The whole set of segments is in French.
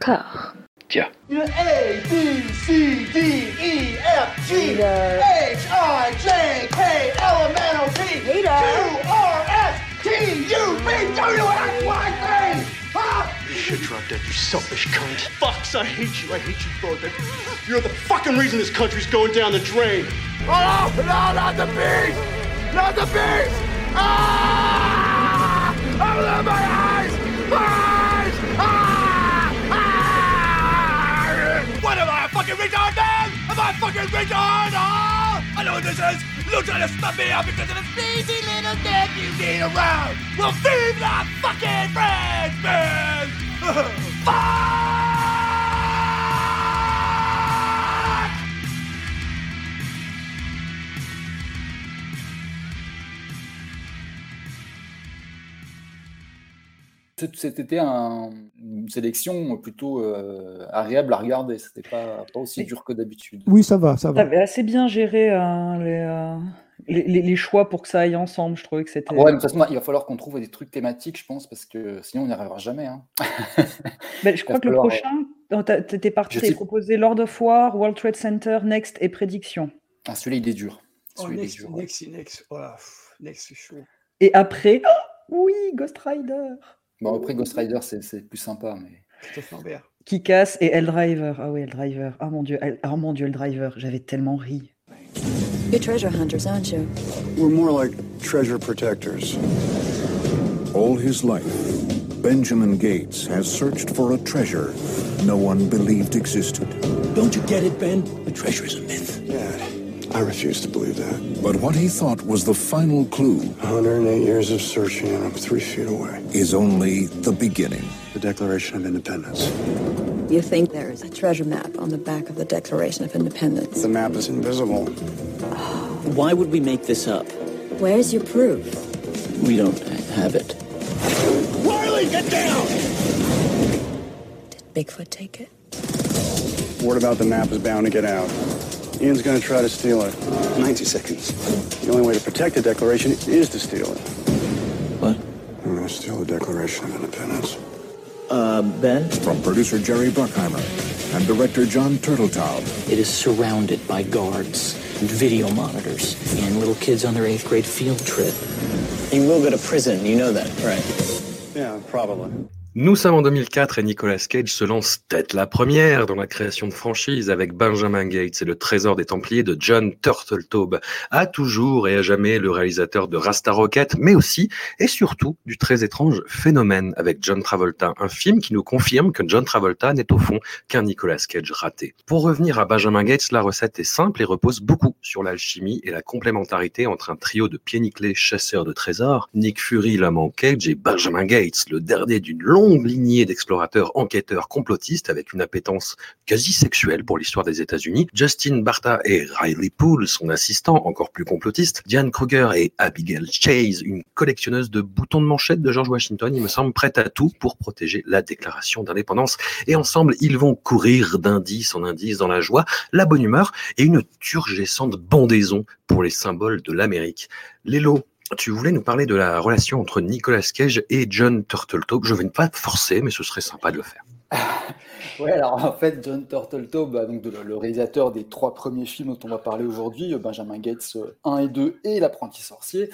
corps. Tiens. A, B, C, D, E, F, G, H, I, J, K, L, M, N, O, P, Q, R, S, T, U, V, W, X, Y, Z. Huh? You should drop dead, you selfish cunt. Fucks, I hate you. I hate you both. You're the fucking reason this country's going down the drain. Oh, no, not the beast! Not the beast! Ah! Open my eyes! Eyes! Ah! Fucking retard, man? Am I fucking retard? Oh! I know what this is! You're trying to me out because of the sleazy little dick you need around! Well, feed the fucking friends, man! Fuck! C'était un- une sélection plutôt euh, agréable à regarder. C'était pas, pas aussi dur que d'habitude. Oui, ça va, ça va. T'avais assez bien géré hein, les, euh, les, les- les choix pour que ça aille ensemble. Je trouvais que c'était. Ouais, de toute façon, il va falloir qu'on trouve des trucs thématiques, je pense, parce que sinon on n'y arrivera jamais. hein. Ben, je crois que le prochain, t'as- t'étais parti, sais- proposé Lord of War, World Trade Center, Next et Prédiction. Ah, celui-là, il est dur. Oh, Celui-là, il est next, dur. next, next. Oh, là, pff, next, c'est chaud. Et après, oh, oui, Ghost Rider, Bon, après, Ghost Rider, c'est c'est plus sympa, mais. Qui casse et Driver. Ah oui, Driver. Ah mon dieu, El- oh mon dieu, Driver. J'avais tellement ri. You're treasure hunters, aren't you? We're more like treasure protectors. All his life, Benjamin Gates has searched for a treasure no one believed existed. Don't you get it, Ben? The treasure is a myth. Dad, I refuse to believe that. But what he thought was the final clue 108 years of searching, and I'm three feet away. is only the beginning. The Declaration of Independence. You think there is a treasure map on the back of the Declaration of Independence. The map is invisible. Why would we make this up? Where's your proof? We don't have it. Riley, get down! Did Bigfoot take it? Word about the map is bound to get out. Ian's gonna try to steal it. 90 seconds. The only way to protect the Declaration is to steal it. What? I'm gonna steal the Declaration of Independence. Uh, Ben? From producer Jerry Bruckheimer and director John Turteltaub, It is surrounded by guards and video monitors and little kids on their eighth grade field trip. You will go to prison, you know that, right? Yeah, probably. Nous sommes en 2004 et Nicolas Cage se lance tête la première dans la création de franchise avec Benjamin Gates et le trésor des Templiers de John Turteltaub. À toujours et à jamais le réalisateur de Rasta Rocket, mais aussi et surtout du très étrange Phénomène avec John Travolta, un film qui nous confirme que John Travolta n'est au fond qu'un Nicolas Cage raté. Pour revenir à Benjamin Gates, la recette est simple et repose beaucoup sur l'alchimie et la complémentarité entre un trio de pieds nickelés chasseurs de trésors, Nick Fury, l'amant Cage et Benjamin Gates, le dernier d'une longue lignée d'explorateurs enquêteurs complotistes avec une appétence quasi sexuelle pour l'histoire des États-Unis, Justin Barta et Riley Poole, son assistant, encore plus complotiste, Diane Kruger et Abigail Chase, une collectionneuse de boutons de manchette de George Washington, il me semble prête à tout pour protéger la déclaration d'indépendance. Et ensemble, ils vont courir d'indice en indice dans la joie, la bonne humeur et une turgescente bondaison pour les symboles de l'Amérique. Lélo, tu voulais nous parler de la relation entre Nicolas Cage et John Turteltaub. Je vais ne pas te forcer, mais ce serait sympa de le faire. Ouais, alors en fait, John Turteltaub, bah, donc le réalisateur des trois premiers films dont on va parler aujourd'hui, euh, Benjamin Gates euh, 1 et 2 et L'apprenti sorcier,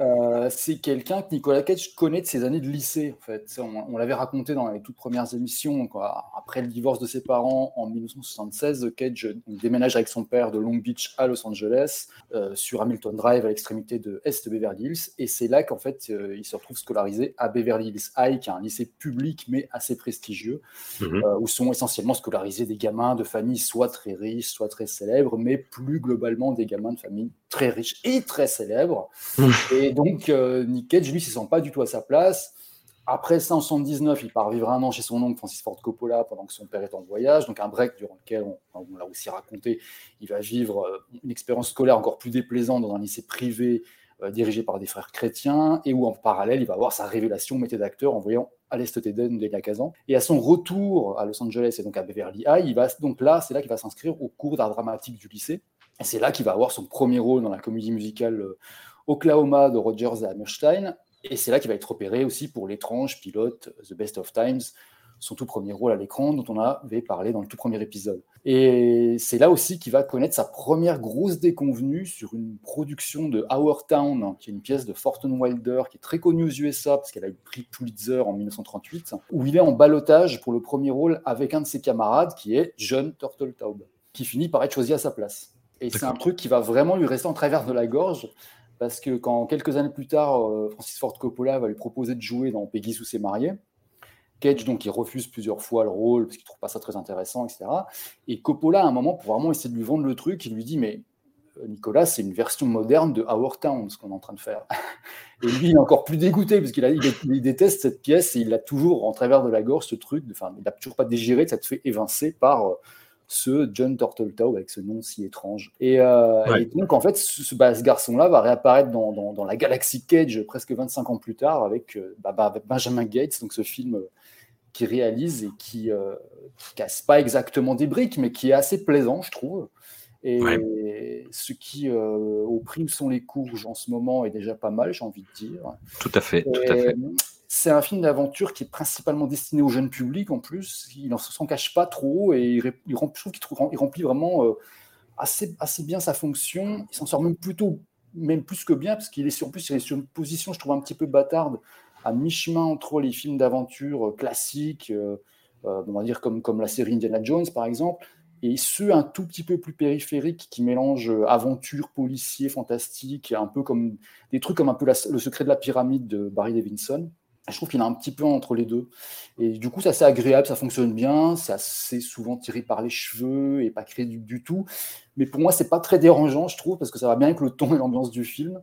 euh, c'est quelqu'un que Nicolas Cage connaît de ses années de lycée. En fait, on, l'avait raconté dans les toutes premières émissions. Après le divorce de ses parents en 1976, Cage euh, déménage avec son père de Long Beach à Los Angeles, euh, sur Hamilton Drive à l'extrémité de Est Beverly Hills, et c'est là qu'en fait euh, il se retrouve scolarisé à Beverly Hills High, qui est un lycée public mais assez prestigieux Mhm. euh, où sont essentiellement scolarisés des gamins de familles soit très riches, soit très célèbres, mais plus globalement des gamins de familles très riches et très célèbres. et donc, euh, Nick Cage, lui, ne se sent pas du tout à sa place. Après ça, en 79, il part vivre un an chez son oncle Francis Ford Coppola pendant que son père est en voyage, donc un break durant lequel, on, on l'a aussi raconté, il va vivre euh, une expérience scolaire encore plus déplaisante dans un lycée privé euh, dirigé par des frères chrétiens, et où en parallèle, il va avoir sa révélation métier d'acteur en voyant Aleste Teden de la Kazan. Et à son retour à Los Angeles et donc à Beverly High, il va, donc là, c'est là qu'il va s'inscrire au cours d'art dramatique du lycée. Et c'est là qu'il va avoir son premier rôle dans la comédie musicale euh, Oklahoma de Rogers et Hammerstein. Et c'est là qu'il va être repéré aussi pour l'étrange pilote The Best of Times, son tout premier rôle à l'écran, dont on avait parlé dans le tout premier épisode. Et c'est là aussi qu'il va connaître sa première grosse déconvenue sur une production de Our Town, qui est une pièce de Thornton Wilder, qui est très connue aux USA, parce qu'elle a eu le prix Pulitzer en 1938, où il est en balotage pour le premier rôle avec un de ses camarades, qui est John Turteltaub, qui finit par être choisi à sa place. Et c'est un truc qui va vraiment lui rester en travers de la gorge, parce que quand quelques années plus tard, euh, Francis Ford Coppola va lui proposer de jouer dans Peggy Sue s'est mariée, Cage, donc, il refuse plusieurs fois le rôle parce qu'il trouve pas ça très intéressant, etc. Et Coppola, à un moment, pour vraiment essayer de lui vendre le truc, il lui dit Mais euh, Nicolas, c'est une version moderne de Our Town, ce qu'on est en train de faire. Et lui, il est encore plus dégoûté parce qu'il il, déteste cette pièce et il a toujours en travers de la gorge ce truc. Enfin, il n'a toujours pas dégiré, ça te fait évincer par euh, ce John Turteltaub avec ce nom si étrange. Et, euh, donc, en fait, ce, bah, ce garçon-là va réapparaître dans, dans, la galaxie Cage presque 25 ans plus tard avec, bah, bah, avec Benjamin Gates, donc ce film qui réalise et qui, euh, casse pas exactement des briques, mais qui est assez plaisant, je trouve. Et ce qui, euh, au prix où sont les courges en ce moment, est déjà pas mal, j'ai envie de dire. Tout à fait. Tout à fait. C'est un film d'aventure qui est principalement destiné au jeune public en plus. Il ne s'en cache pas trop et il, il, je trouve qu'il remplit vraiment euh, assez, assez bien sa fonction. Il s'en sort même plutôt, même plus que bien, parce qu'il est sur, plus, il est sur une position, je trouve, un petit peu bâtarde à mi-chemin entre les films d'aventure euh, classiques, euh, on va dire comme, comme la série Indiana Jones par exemple, et ceux un tout petit peu plus périphériques qui mélangent aventure, policier, fantastique, un peu comme des trucs comme un peu le secret de la pyramide de Barry Davidson. Je trouve qu'il est un petit peu entre les deux. Et du coup, c'est assez agréable, ça fonctionne bien, c'est assez souvent tiré par les cheveux et pas crédible du tout. Mais pour moi, c'est pas très dérangeant, je trouve, parce que ça va bien avec le ton et l'ambiance du film.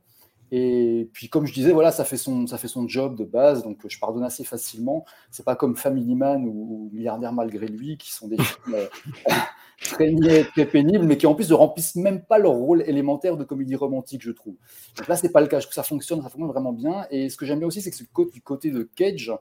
Et puis, comme je disais, voilà, ça fait son, ça fait son job de base, donc je pardonne assez facilement. C'est pas comme Family Man ou, Milliardaire malgré lui, qui sont des films euh, très, très pénibles, mais qui en plus ne remplissent même pas leur rôle élémentaire de comédie romantique, je trouve. Donc là, c'est pas le cas. Je trouve que ça fonctionne, ça fonctionne vraiment bien. Et ce que j'aime bien aussi, c'est que du côté de Cage,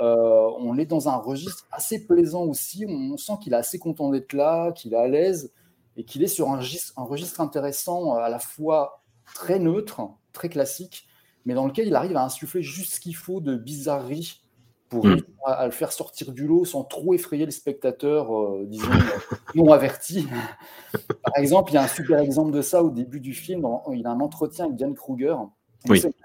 euh, on est dans un registre assez plaisant aussi. On sent qu'il est assez content d'être là, qu'il est à l'aise et qu'il est sur un registre intéressant à la fois très neutre, très classique, mais dans lequel il arrive à insuffler juste ce qu'il faut de bizarrerie pour mm. à, le faire sortir du lot sans trop effrayer le spectateur, euh, disons, non averti. Par exemple, il y a un super exemple de ça au début du film. il a un entretien avec Diane Kruger.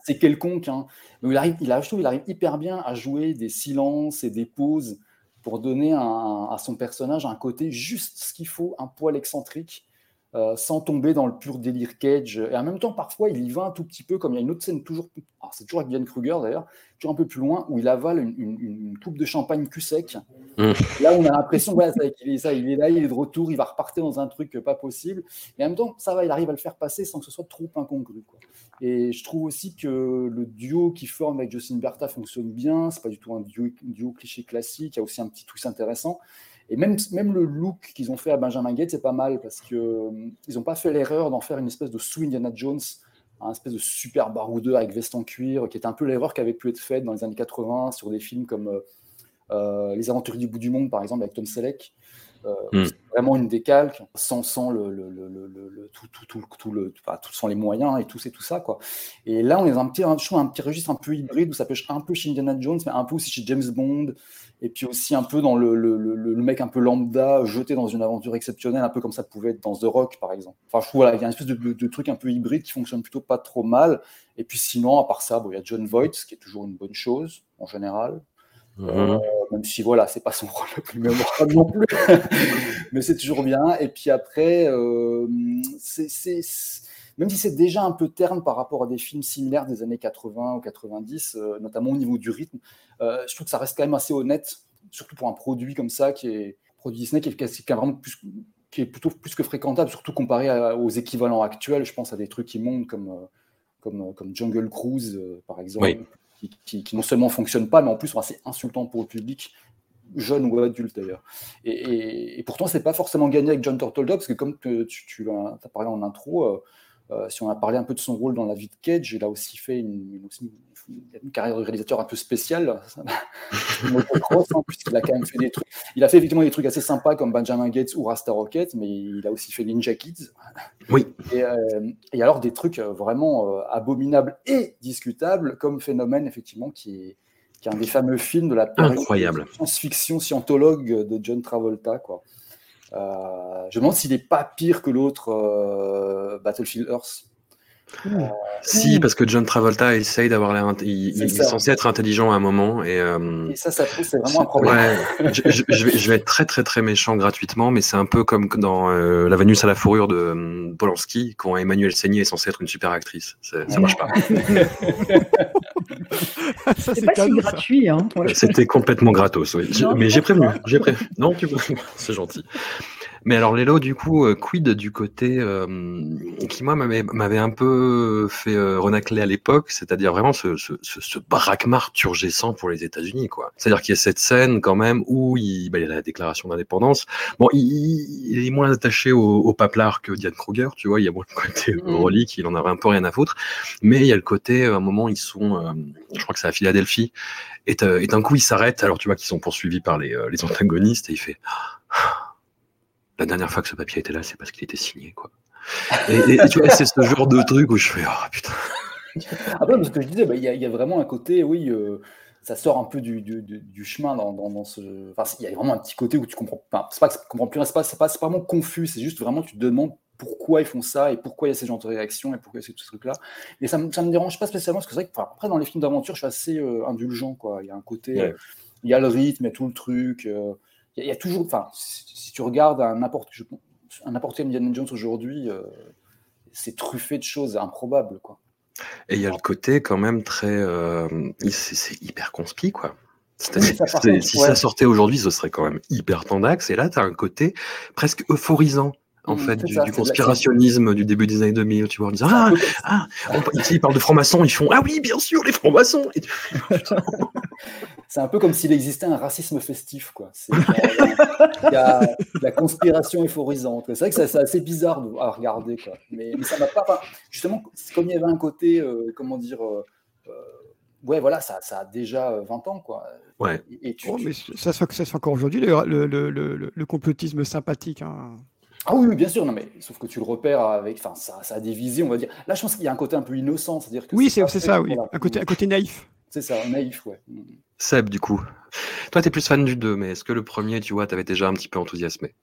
C'est quelconque. Hein. il, arrive, il, a, il arrive hyper bien à jouer des silences et des pauses pour donner à son personnage un côté juste ce qu'il faut, un poil excentrique. Euh, sans tomber dans le pur délire Cage. Et en même temps, parfois, il y va un tout petit peu, comme il y a une autre scène toujours, c'est toujours avec Diane Kruger d'ailleurs, toujours un peu plus loin, où il avale une, coupe de champagne cul sec. Mmh. Là, on a l'impression, ouais, il, est, ça, il est là, il est de retour, il va repartir dans un truc pas possible. Et en même temps, ça va, il arrive à le faire passer sans que ce soit trop incongru. Et je trouve aussi que le duo qui forme avec Justin Bertha fonctionne bien. C'est pas du tout un duo, duo cliché classique. Il y a aussi un petit twist intéressant. Et même, le look qu'ils ont fait à Benjamin Gates, c'est pas mal parce qu'ils euh, n'ont pas fait l'erreur d'en faire une espèce de sous Indiana Jones, un espèce de super baroudeur avec veste en cuir, qui est un peu l'erreur qui avait pu être faite dans les années 80 sur des films comme euh, euh, Les Aventuriers du bout du monde, par exemple, avec Tom Selleck. Hmm. Vraiment une décalque, sans, sans le, le, le, tout, tout, tout, tout, le, tout, sans les moyens et tout, c'est tout ça. Quoi. Et là, on est dans un petit, un, un petit registre un peu hybride où ça pêche un peu chez Indiana Jones, mais un peu aussi chez James Bond et puis aussi un peu dans le, le, le, mec un peu lambda jeté dans une aventure exceptionnelle, un peu comme ça pouvait être dans The Rock par exemple. Enfin, je voilà, il y a une espèce de, de, truc un peu hybride qui fonctionne plutôt pas trop mal. Et puis sinon, à part ça, bon, il y a John Voight, ce qui est toujours une bonne chose en général. Mhm. Euh, même si voilà, c'est pas son rôle le plus mémorable non plus, mais c'est toujours bien. Et puis après, euh, c'est même si c'est déjà un peu terne par rapport à des films similaires des années 80 ou 90, euh, notamment au niveau du rythme, je trouve que ça reste quand même assez honnête, surtout pour un produit comme ça, qui est produit Disney, qui est, vraiment plus, qui est plutôt plus que fréquentable, surtout comparé aux équivalents actuels. Je pense à des trucs qui montent comme, comme, comme Jungle Cruise, par exemple, qui, non seulement fonctionnent pas, mais en plus sont assez insultants pour le public jeune ou adulte d'ailleurs. Et, et, pourtant, c'est pas forcément gagné avec John Turtledove, parce que comme tu, tu as parlé en intro, euh, si on a parlé un peu de son rôle dans la vie de Cage, il a aussi fait une, carrière de réalisateur un peu spéciale. Hein, il a quand même fait des trucs. Il a fait effectivement des trucs assez sympas comme Benjamin Gates ou Rasta Rocket, mais il a aussi fait Ninja Kids. Oui. Et, euh, alors des trucs vraiment euh, abominables et discutables, comme Phénomène, effectivement, qui est, qui est un des fameux films de la Incroyable. science-fiction scientologue de John Travolta. Quoi. Euh, je me demande s'il n'est pas pire que l'autre euh, Battlefield Earth. Si, parce que John Travolta essaye d'avoir l'air. Il, il est censé être intelligent à un moment. Et, euh, Et ça, ça c'est vraiment un problème. Ouais, je, je- je vais, je vais être très très très méchant gratuitement, mais c'est un peu comme dans euh, La Vénus à la fourrure de euh, Polanski, quand Emmanuel Seigné est censé être une super actrice. Ça marche pas. C'est pas si gratuit. Hein. C'était complètement gratos, oui. Non, mais j'ai prévenu, prévenu. Non, tu peux. C'est gentil. Mais alors, Lélo, du coup, euh, quid du côté euh, qui, moi, m'avait un peu fait euh, renacler à l'époque, c'est-à-dire vraiment ce, ce, ce, ce braquemar turgescent pour les États-Unis, quoi. C'est-à-dire qu'il y a cette scène, quand même, où il, bah, il y a la déclaration d'indépendance. Bon, il, il est moins attaché au, au paplard que Diane Kruger, tu vois, il y a moins le côté Mhm. relique, il en avait un peu rien à foutre. Mais il y a le côté, à un moment, ils sont, euh, je crois que c'est à Philadelphie, et, euh, et d'un coup, il s'arrête. Alors, tu vois qu'ils sont poursuivis par les, euh, les antagonistes et il fait La dernière fois que ce papier était là, c'est parce qu'il était signé, quoi. Et, et- et tu vois, c'est ce genre de truc où je fais Oh putain. Après, parce que je disais, bah, il y, a- il y a vraiment un côté, oui, euh, ça sort un peu du, du, du- du chemin dans, dans, dans ce. Enfin, il y a vraiment un petit côté où tu comprends. Enfin, c'est pas que tu comprends plus rien, c'est pas, c'est pas, c'est pas vraiment confus, c'est juste vraiment, tu te demandes pourquoi ils font ça et pourquoi il y a ces genres de réactions et pourquoi il y a ce truc-là. Et ça me, ça me dérange pas spécialement parce que c'est vrai que, enfin, après, dans les films d'aventure, je suis assez euh, indulgent, quoi. Il y a un côté. Ouais. euh, il y a le rythme, il y a tout le truc. euh, il, y a, il y a toujours. Enfin, si, si tu regardes un n'importe un n'importe quel Indiana Jones aujourd'hui, euh, c'est truffé de choses improbables, quoi. Et il y a le côté quand même très. euh, c'est hyper conspi, quoi. Oui, ça, contre, si ouais. ça sortait aujourd'hui, ce serait quand même hyper tendax. Et là, tu as un côté presque euphorisant, en Mm, fait, du, ça, conspirationnisme du début des années 2000, tu vois, en disant Ah, ah on- ici, ils parlent de francs-maçons, ils font Ah oui, bien sûr, les francs-maçons C'est un peu comme s'il existait un racisme festif, quoi. C'est- Il y a de la conspiration euphorisante. C'est vrai que c'est c'est assez bizarre de- à regarder, quoi. Mais, mais ça m'a pas. enfin, justement, c'est comme il y avait un côté, euh, comment dire, euh, euh, ouais, voilà, ça, ça a déjà euh, 20 ans, quoi. Ouais. Et, et tu, Oh, tu- ça se fait, ça encore aujourd'hui, le, le, le, le- le complotisme sympathique. hein. Ah oui, oui, bien sûr, non, mais sauf que tu le repères avec, enfin, ça, ça a on va dire. Là, je pense qu'il y a un côté un peu innocent, c'est-à-dire que Oui, c'est pas ça, oui. Un côté, un côté naïf. C'est ça, naïf, ouais. Seb, du coup. Toi, tu es plus fan du 2, mais est-ce que le premier, tu vois, t'avais déjà un petit peu enthousiasmé?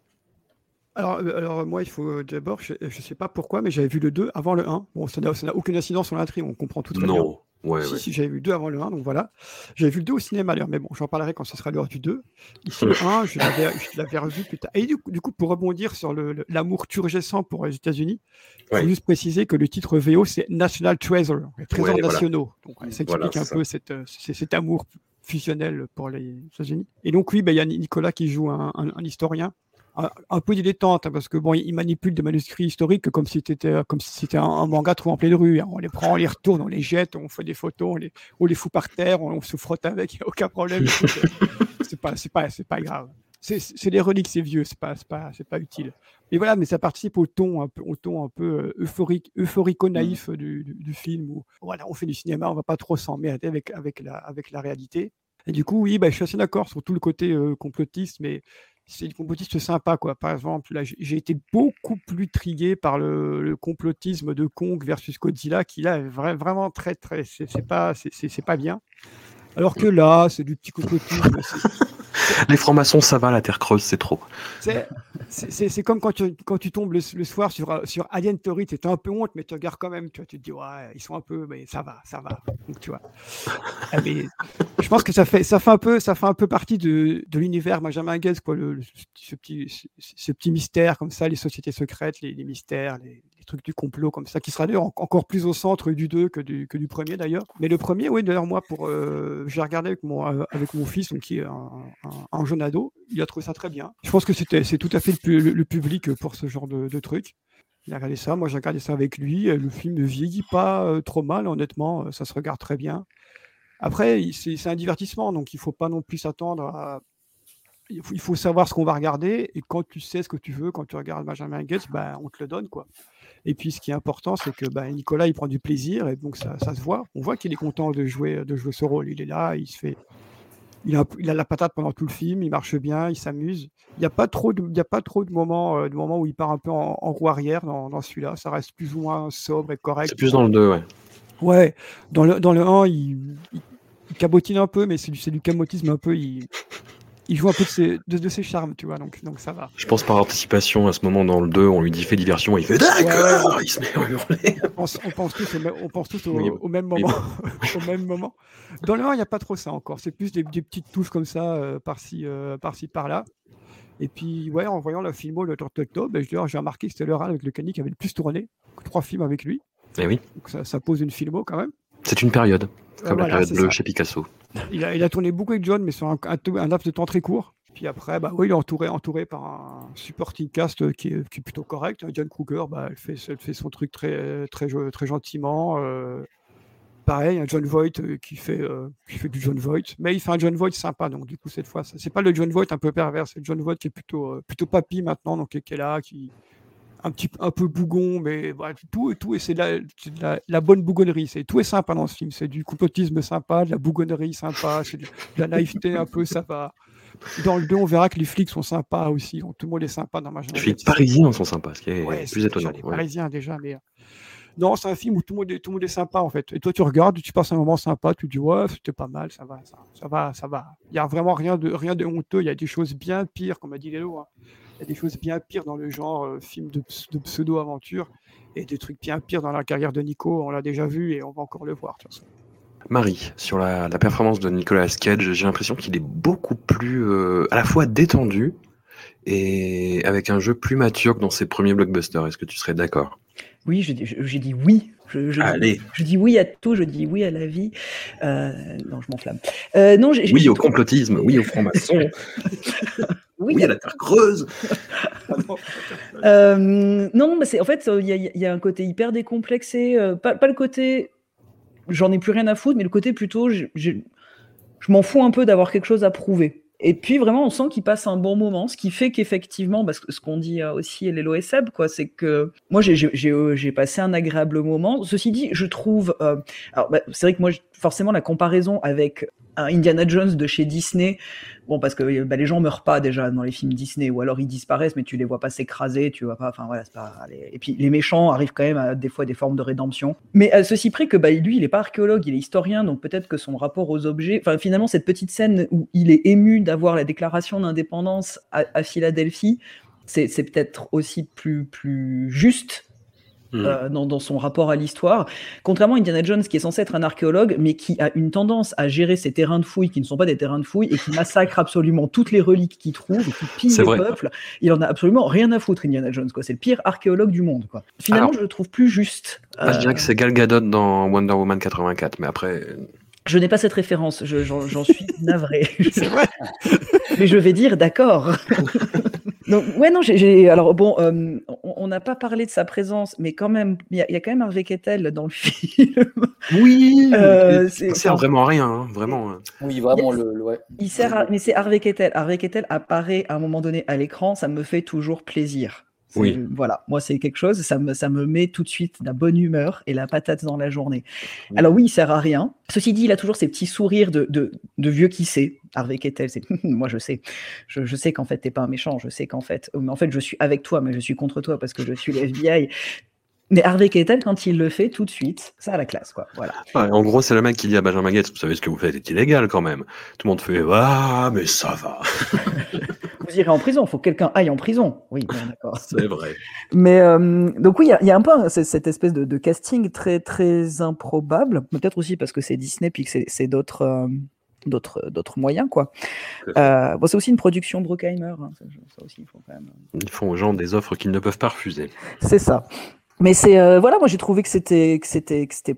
Alors, euh, alors moi, il faut euh, d'abord, je ne sais pas pourquoi, mais j'avais vu le 2 avant le 1. Bon, ça n'a ça n'a aucune incidence sur l'intrigue, on comprend tout très bien. Ouais, si, ouais. si, j'avais vu le 2 avant le 1, donc voilà. J'avais vu le 2 au cinéma d'ailleurs, mais bon, j'en parlerai quand ce sera l'heure du 2. Ici, le 1, je l'avais je l'avais revu plus tard. Et du coup, du coup, pour rebondir sur l'amour turgescent pour les États-Unis, il faut Ouais. juste préciser que le titre VO, c'est National Treasure, les trésors voilà. nationaux. Donc, ça explique Voilà, un ça. peu cette, euh, cet amour fusionnel pour les États-Unis. Et donc, oui, bah, il y a Nicolas qui joue un, un- un historien. Un, un peu dilettante, hein, parce que bon, il manipule des manuscrits historiques comme si c'était comme si c'était un, un manga trouvé en pleine rue. hein. On les prend, on les retourne, on les jette, on fait des photos, on les, on les fout par terre, on, on se frotte avec, il n'y a aucun problème. c'est pas, c'est pas, c'est pas grave. C'est- des reliques, c'est vieux, c'est pas, pas, pas utile. Mais voilà, mais ça participe au ton un peu, au ton un peu euh, euphorique, euphorico-naïf du, du- du film où voilà, on fait du cinéma, on va pas trop s'emmerder avec, avec la, avec la réalité. Et du coup, oui, bah, je suis assez d'accord sur tout le côté euh, complotiste, mais c'est du complotisme sympa, quoi. Par exemple, j'ai- été beaucoup plus trigué par le, complotisme de Kong versus Godzilla, qui là est vra- vraiment très, très, c'est pas, c'est pas bien. Alors que là, c'est du petit complotisme. Les francs-maçons, ça va, la terre creuse, c'est trop. c'est- comme quand tu, quand tu tombes le, soir sur, sur Alien Theory, tu un peu honte, mais tu regardes quand même, tu, vois, tu te dis, ouais, ils sont un peu, mais ça va, ça va. Tu vois. Ah, mais je pense que ça fait, ça fait, un, peu, ça fait un peu partie de, de l'univers Benjamin Gates, quoi, le, ce, petit, ce petit mystère comme ça, les sociétés secrètes, les, les mystères, les, les trucs du complot comme ça, qui sera d'ailleurs en- encore plus au centre du 2 que du, que du premier d'ailleurs. Mais le premier, oui, d'ailleurs, moi, pour, euh, j'ai regardé avec mon, euh, avec mon fils, donc, qui est un, un- un jeune ado, il a trouvé ça très bien. Je pense que c'était, c'est tout à fait le, pu- le- le public pour ce genre de, de truc. Il a regardé ça, moi j'ai regardé ça avec lui. euh, Le film ne vieillit pas trop mal, honnêtement, ça se regarde très bien. Après, c'est un divertissement, donc il ne faut pas non plus s'attendre à. Il faut, il faut savoir ce qu'on va regarder, et quand tu sais ce que tu veux, quand tu regardes Benjamin Gates, bah, on te le donne. quoi. Et puis ce qui est important, c'est que bah, Nicolas, il prend du plaisir, et donc ça, ça se voit. On voit qu'il est content de jouer, de jouer ce rôle. Il est là, il se fait. Il a, il la patate pendant tout le film, il marche bien, il s'amuse. Il n'y a pas trop de, il y a pas trop de moments, euh, de moments où il part un peu en, en roue arrière dans, dans celui-là. Ça reste plus ou moins sobre et correct. C'est plus dans le 2, ouais. Ouais, dans le, dans le 1, il, il- il cabotine un peu, mais c'est du, du cabotisme un peu. Il, il joue un peu de ses, de, de ses charmes, tu vois, donc, donc ça va. Je pense par anticipation à ce moment dans le 2, on lui dit fait diversion, il fait d'accord, il se met à hurler. On pense, on pense tous, au, même- on pense tous au, Oui, au même oui, moment. au même moment. Dans le 1, il n'y a pas trop ça encore. C'est plus des, des petites touches comme ça, euh, par-ci, euh, par-ci, par-là. Et puis, ouais, en voyant le film de Turtle Toe, ben, ah, j'ai remarqué que c'était le RAL avec lequel Nick avait le plus tourné. Trois films avec lui. Eh oui, Donc ça, ça pose une filmo quand même. c'est une période, comme voilà, la période bleue chez Picasso. Il a, tourné beaucoup avec John, mais sur un, laps de temps très court. Puis après, bah, oui, il est entouré, entouré par un supporting cast qui est, plutôt correct. John Kruger, bah, elle, fait, elle fait son truc très, très, très gentiment. euh, pareil, un John Voight euh, qui, fait, euh, qui fait du John Voight. Mais il fait un John Voight sympa. Donc, du coup, cette fois, c'est pas le John Voight un peu pervers, c'est le John Voight qui est plutôt, plutôt papy maintenant, donc qui est là, qui un petit un peu bougon, mais voilà, tout et tout, et c'est la, la, la bonne bougonnerie. C'est tout est sympa dans ce film. C'est du complotisme sympa, de la bougonnerie sympa, c'est de la naïveté un peu, ça va. Dans le 2, on verra que les flics sont sympas aussi. Donc, tout le monde est sympa dans ma Les flics parisiens sont sympas, ce qui est Ouais, plus étonnant. déjà les ouais. Parisiens déjà, mais euh, non, c'est un film où tout le monde est, tout le monde est sympa en fait. Et toi, tu regardes, tu passes un moment sympa, tu te dis ouais, c'était pas mal, ça va, ça, ça va, ça va. Il y a vraiment rien de rien de honteux. Il y a des choses bien pires, comme a dit Lélo. hein. Il y a des choses bien pires dans le genre euh, film de, ps- de pseudo-aventure et des trucs bien pires dans la carrière de Nico. On l'a déjà vu et on va encore le voir. de toute façon. Marie, sur la, la performance de Nicolas Cage, j'ai l'impression qu'il est beaucoup plus euh, à la fois détendu et avec un jeu plus mature que dans ses premiers blockbusters. Est-ce que tu serais d'accord? Oui, j'ai dit oui. Je, je, Allez. je dis oui à tout, je dis oui à la vie. Euh, non, je m'enflamme. Euh, non, j'ai- Oui au complotisme, oui au franc-maçon, oui, oui à la terre creuse. Euh, non, mais c'est en fait, il y, a- il y a un côté hyper décomplexé. euh, pas, pas le côté j'en ai plus rien à foutre, mais le côté plutôt je m'en fous un peu d'avoir quelque chose à prouver. Et puis vraiment, on sent qu'il passe un bon moment, ce qui fait qu'effectivement, parce que ce qu'on dit euh, aussi Lélo et Seb, quoi, c'est que moi euh, j'ai passé un agréable moment. Ceci dit, je trouve, euh, bah, c'est vrai que moi forcément la comparaison avec un Indiana Jones de chez Disney, bon parce que bah, les gens meurent pas déjà dans les films Disney, ou alors ils disparaissent, mais tu les vois pas s'écraser, tu vois pas, enfin voilà, c'est pas. Et puis les méchants arrivent quand même à des fois des formes de rédemption. Mais à ceci près que bah, lui, il est pas archéologue, il est historien, donc peut-être que son rapport aux objets, enfin finalement cette petite scène où il est ému d'avoir la déclaration d'indépendance à, à Philadelphie, c'est peut-être aussi plus plus juste Mhm. euh, dans, dans son rapport à l'histoire. Contrairement à Indiana Jones, qui est censé être un archéologue, mais qui a une tendance à gérer ces terrains de fouilles qui ne sont pas des terrains de fouilles et qui massacre absolument toutes les reliques qu'il trouve, qui pille le vrai. peuple. Il en a absolument rien à foutre, Indiana Jones. quoi. C'est le pire archéologue du monde. Quoi. Finalement, Alors- je le trouve plus juste. Ah, je Euh, dirais que c'est Gal Gadot dans Wonder Woman 84, mais après, euh, je n'ai pas cette référence, je- j'en j'en suis navré. C'est vrai. mais je vais dire d'accord. Donc, ouais, non, j'ai- j'ai. Alors, bon, euh, on on n'a pas parlé de sa présence, mais quand même, il y, a- il y a quand même Harvey Keitel dans le film. oui, Euh, il c'est- sert vraiment à rien, hein, vraiment. hein. Oui, vraiment, le, le- ouais. Il sert à- Mais c'est Harvey Keitel. Harvey Keitel apparaît à un moment donné à l'écran, ça me fait toujours plaisir. Oui. Voilà, moi c'est quelque chose, ça me, ça me met tout de suite la bonne humeur et la patate dans la journée. Alors oui, il sert à rien. Ceci dit, il a toujours ces petits sourires de, de, de vieux qui sait. Harvey Keitel, c'est moi je sais. Je, je sais qu'en fait t'es pas un méchant, je sais qu'en fait, mais en fait je suis avec toi, mais je suis contre toi parce que je suis le FBI. Mais Harvey Keitel, quand il le fait tout de suite, ça a la classe, quoi. Voilà. Ouais, en gros, c'est le mec qui dit à Benjamin Gates, vous savez ce que vous faites est illégal quand même. Tout le monde fait, ah, mais ça va. Vous irez en prison, il faut que quelqu'un aille en prison. Oui, bon, d'accord. C'est vrai. Mais euh, donc oui, il y a- il y, a un peu c'est- cette espèce de, de casting très très improbable. Peut-être aussi parce que c'est Disney puis que c'est- d'autres euh, d'autres d'autres moyens quoi. Euh, bon, c'est aussi une production Bruckheimer. hein, ça, ça aussi, il faut quand même. Ils font aux gens des offres qu'ils ne peuvent pas refuser. C'est ça. Mais c'est euh, voilà, moi j'ai trouvé que c'était que c'était que c'était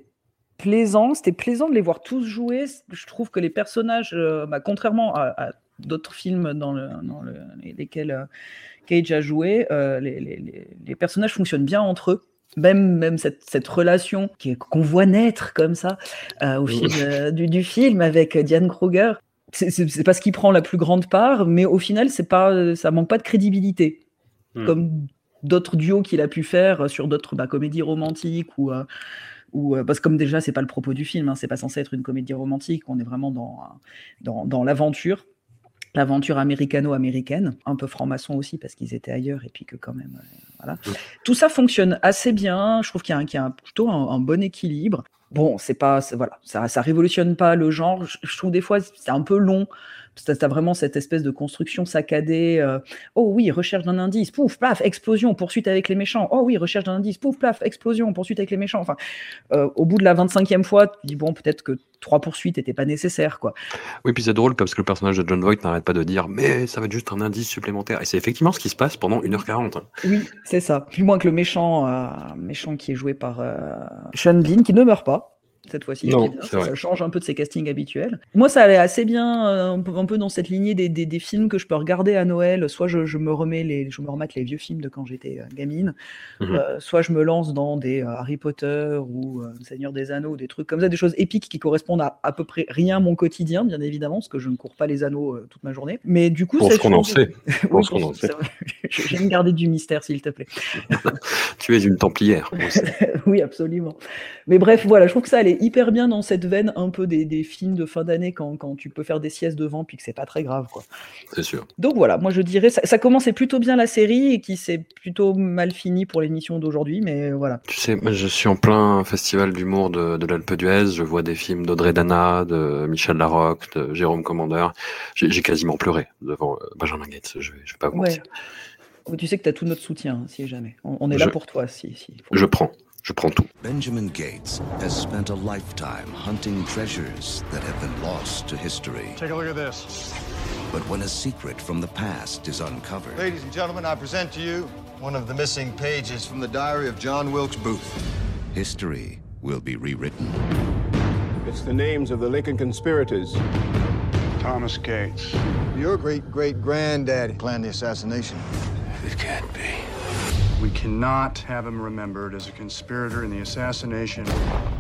plaisant, c'était plaisant de les voir tous jouer. Je trouve que les personnages, euh, bah, contrairement à, à d'autres films dans, le, dans le- lesquels euh, Cage a joué, les, les- les- les personnages fonctionnent bien entre eux. Même, même cette, cette relation qu'on voit naître comme ça au fil du, du film avec Diane Kruger, c'est pas ce qui prend la plus grande part, mais au final, c'est pas, ça manque pas de crédibilité Hmm. comme d'autres duos qu'il a pu faire sur d'autres bah, comédies romantiques ou euh, ou euh, parce que comme déjà c'est pas le propos du film, hein, c'est pas censé être une comédie romantique, on est vraiment dans euh, dans, dans l'aventure, l'aventure américano-américaine, un peu franc-maçon aussi parce qu'ils étaient ailleurs et puis que quand même euh, voilà. Tout ça fonctionne assez bien, je trouve qu'il y a, y plutôt un, un bon équilibre. bon, c'est pas, voilà, ça, ça révolutionne pas le genre. Je, je trouve des fois c'est un peu long. Tu as vraiment cette espèce de construction saccadée. euh, oh oui, recherche d'un indice, pouf, plaf, explosion, poursuite avec les méchants. Oh oui, recherche d'un indice, pouf, plaf, explosion, poursuite avec les méchants. Enfin, euh, au bout de la 25e fois, tu dis, bon, peut-être que trois poursuites n'étaient pas nécessaires, quoi. Oui, puis c'est drôle parce que le personnage de John Voight n'arrête pas de dire mais ça va être juste un indice supplémentaire. Et c'est effectivement ce qui se passe pendant 1h40. Oui, c'est ça. Plus moins que le méchant, euh, méchant qui est joué par euh, Sean Bean, qui ne meurt pas. Cette fois-ci, Non, est ça, change un peu de ses castings habituels. Moi, ça allait assez bien, euh, un, peu, dans cette lignée des, des- des films que je peux regarder à Noël. Soit je, je me remets les, je me remate les vieux films de quand j'étais euh, gamine, Mhm. euh, soit je me lance dans des Harry Potter ou Seigneur des Anneaux, des trucs comme ça, des choses épiques qui correspondent à à peu près rien à mon quotidien, bien évidemment, parce que je ne cours pas les anneaux toute ma journée. Mais du coup, Pour qu'on en chose- sait. Oui. J'aime garder du mystère, s'il te plaît. Tu es une templière. oui, absolument. Mais bref, voilà, je trouve que ça hyper bien dans cette veine un peu des, des films de fin d'année quand, quand tu peux faire des siestes devant puis que c'est pas très grave, quoi. C'est sûr. Donc voilà, moi je dirais, ça, ça commençait plutôt bien la série et qui s'est plutôt mal fini pour l'émission d'aujourd'hui, mais voilà. Tu sais, moi, je suis en plein festival d'humour de, de l'Alpe d'Huez. Je vois des films d'Audrey Dana, de Michel Larocque, de Jérôme Commandeur. J'ai quasiment pleuré devant euh, Benjamin Gates. Je vais, je vais pas vous Ouais. mentir. Tu sais que tu as tout notre soutien, hein, si jamais. On, on est là pour toi, si. si Je prends. Je prends tout. Benjamin Gates has spent a lifetime hunting treasures that have been lost to history. Take a look at this. But when a secret from the past is uncovered, Ladies and gentlemen, I present to you one of the missing pages from the diary of John Wilkes Booth. history will be rewritten. It's the names of the Lincoln conspirators. Thomas Gates. Your great great granddaddy planned the assassination. It can't be. We cannot have him remembered as a conspirator in the assassination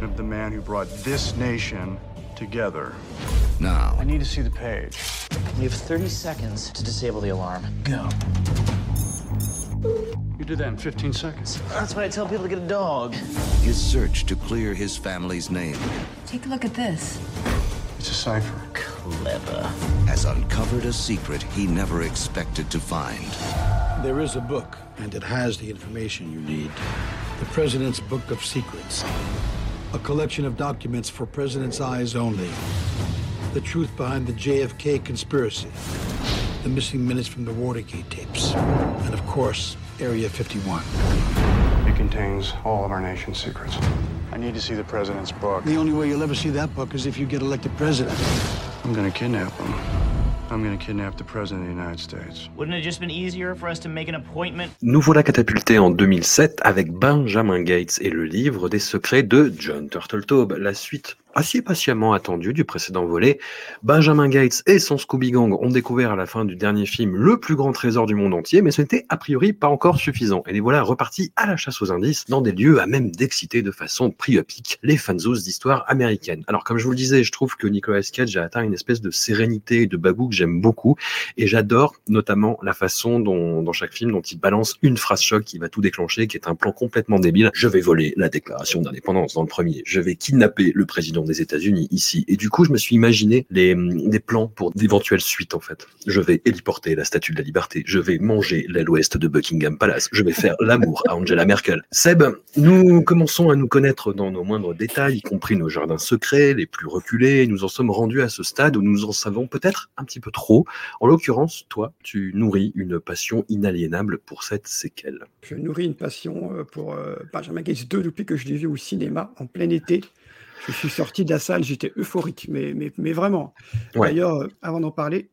of the man who brought this nation together. Now, I need to see the page. You have 30 seconds to disable the alarm. Go. You did that in 15 seconds. That's why I tell people to get a dog. his search to clear his family's name Take a look at this. It's a cipher. Clever. has uncovered a secret he never expected to find. There is a book, and it has the information you need. The President's Book of Secrets. A collection of documents for President's eyes only. The truth behind the JFK conspiracy. The missing minutes from the Watergate tapes. And of course, Area 51. Contains all of our nation's secrets. I need to see the president's book. The only way you'll ever see that book is if you get elected president. I'm gonna kidnap him. I'm gonna kidnap the president of the United States. Wouldn't it have just been easier for us to make an appointment? Nous voilà catapultés en 2007 avec Benjamin Gates et le livre des secrets de John Turtletaube, la suite assez patiemment attendue du précédent volet. Benjamin Gates et son Scooby Gang ont découvert à la fin du dernier film le plus grand trésor du monde entier, mais ce n'était a priori pas encore suffisant. Et les voilà repartis à la chasse aux indices dans des lieux à même d'exciter de façon priopique les fanzos d'histoire américaine. Alors comme je vous le disais, je trouve que Nicolas Cage a atteint une espèce de sérénité et de bagou que j'aime beaucoup et j'adore notamment la façon dont dans chaque film dont il balance une phrase choc qui va tout déclencher, qui est un plan complètement débile. Je vais voler la déclaration d'indépendance dans le premier. Je vais kidnapper le président des États-Unis ici. Et du coup, je me suis imaginé les, plans pour d'éventuelles suites en fait. Je vais héliporter la Statue de la Liberté. Je vais manger l'aile ouest de Buckingham Palace. Je vais faire l'amour à Angela Merkel. Seb, nous commençons à nous connaître dans nos moindres détails, y compris nos jardins secrets, les plus reculés. Nous en sommes rendus à ce stade où nous en savons peut-être un petit peu trop. En l'occurrence, toi, tu nourris une passion inaliénable pour cette séquelle. Je nourris une passion euh, pour euh, Benjamin Gates 2 depuis que je l'ai vu au cinéma en plein été. Je suis sorti de la salle, j'étais euphorique, mais, mais, mais vraiment. Ouais. D'ailleurs, euh, avant d'en parler,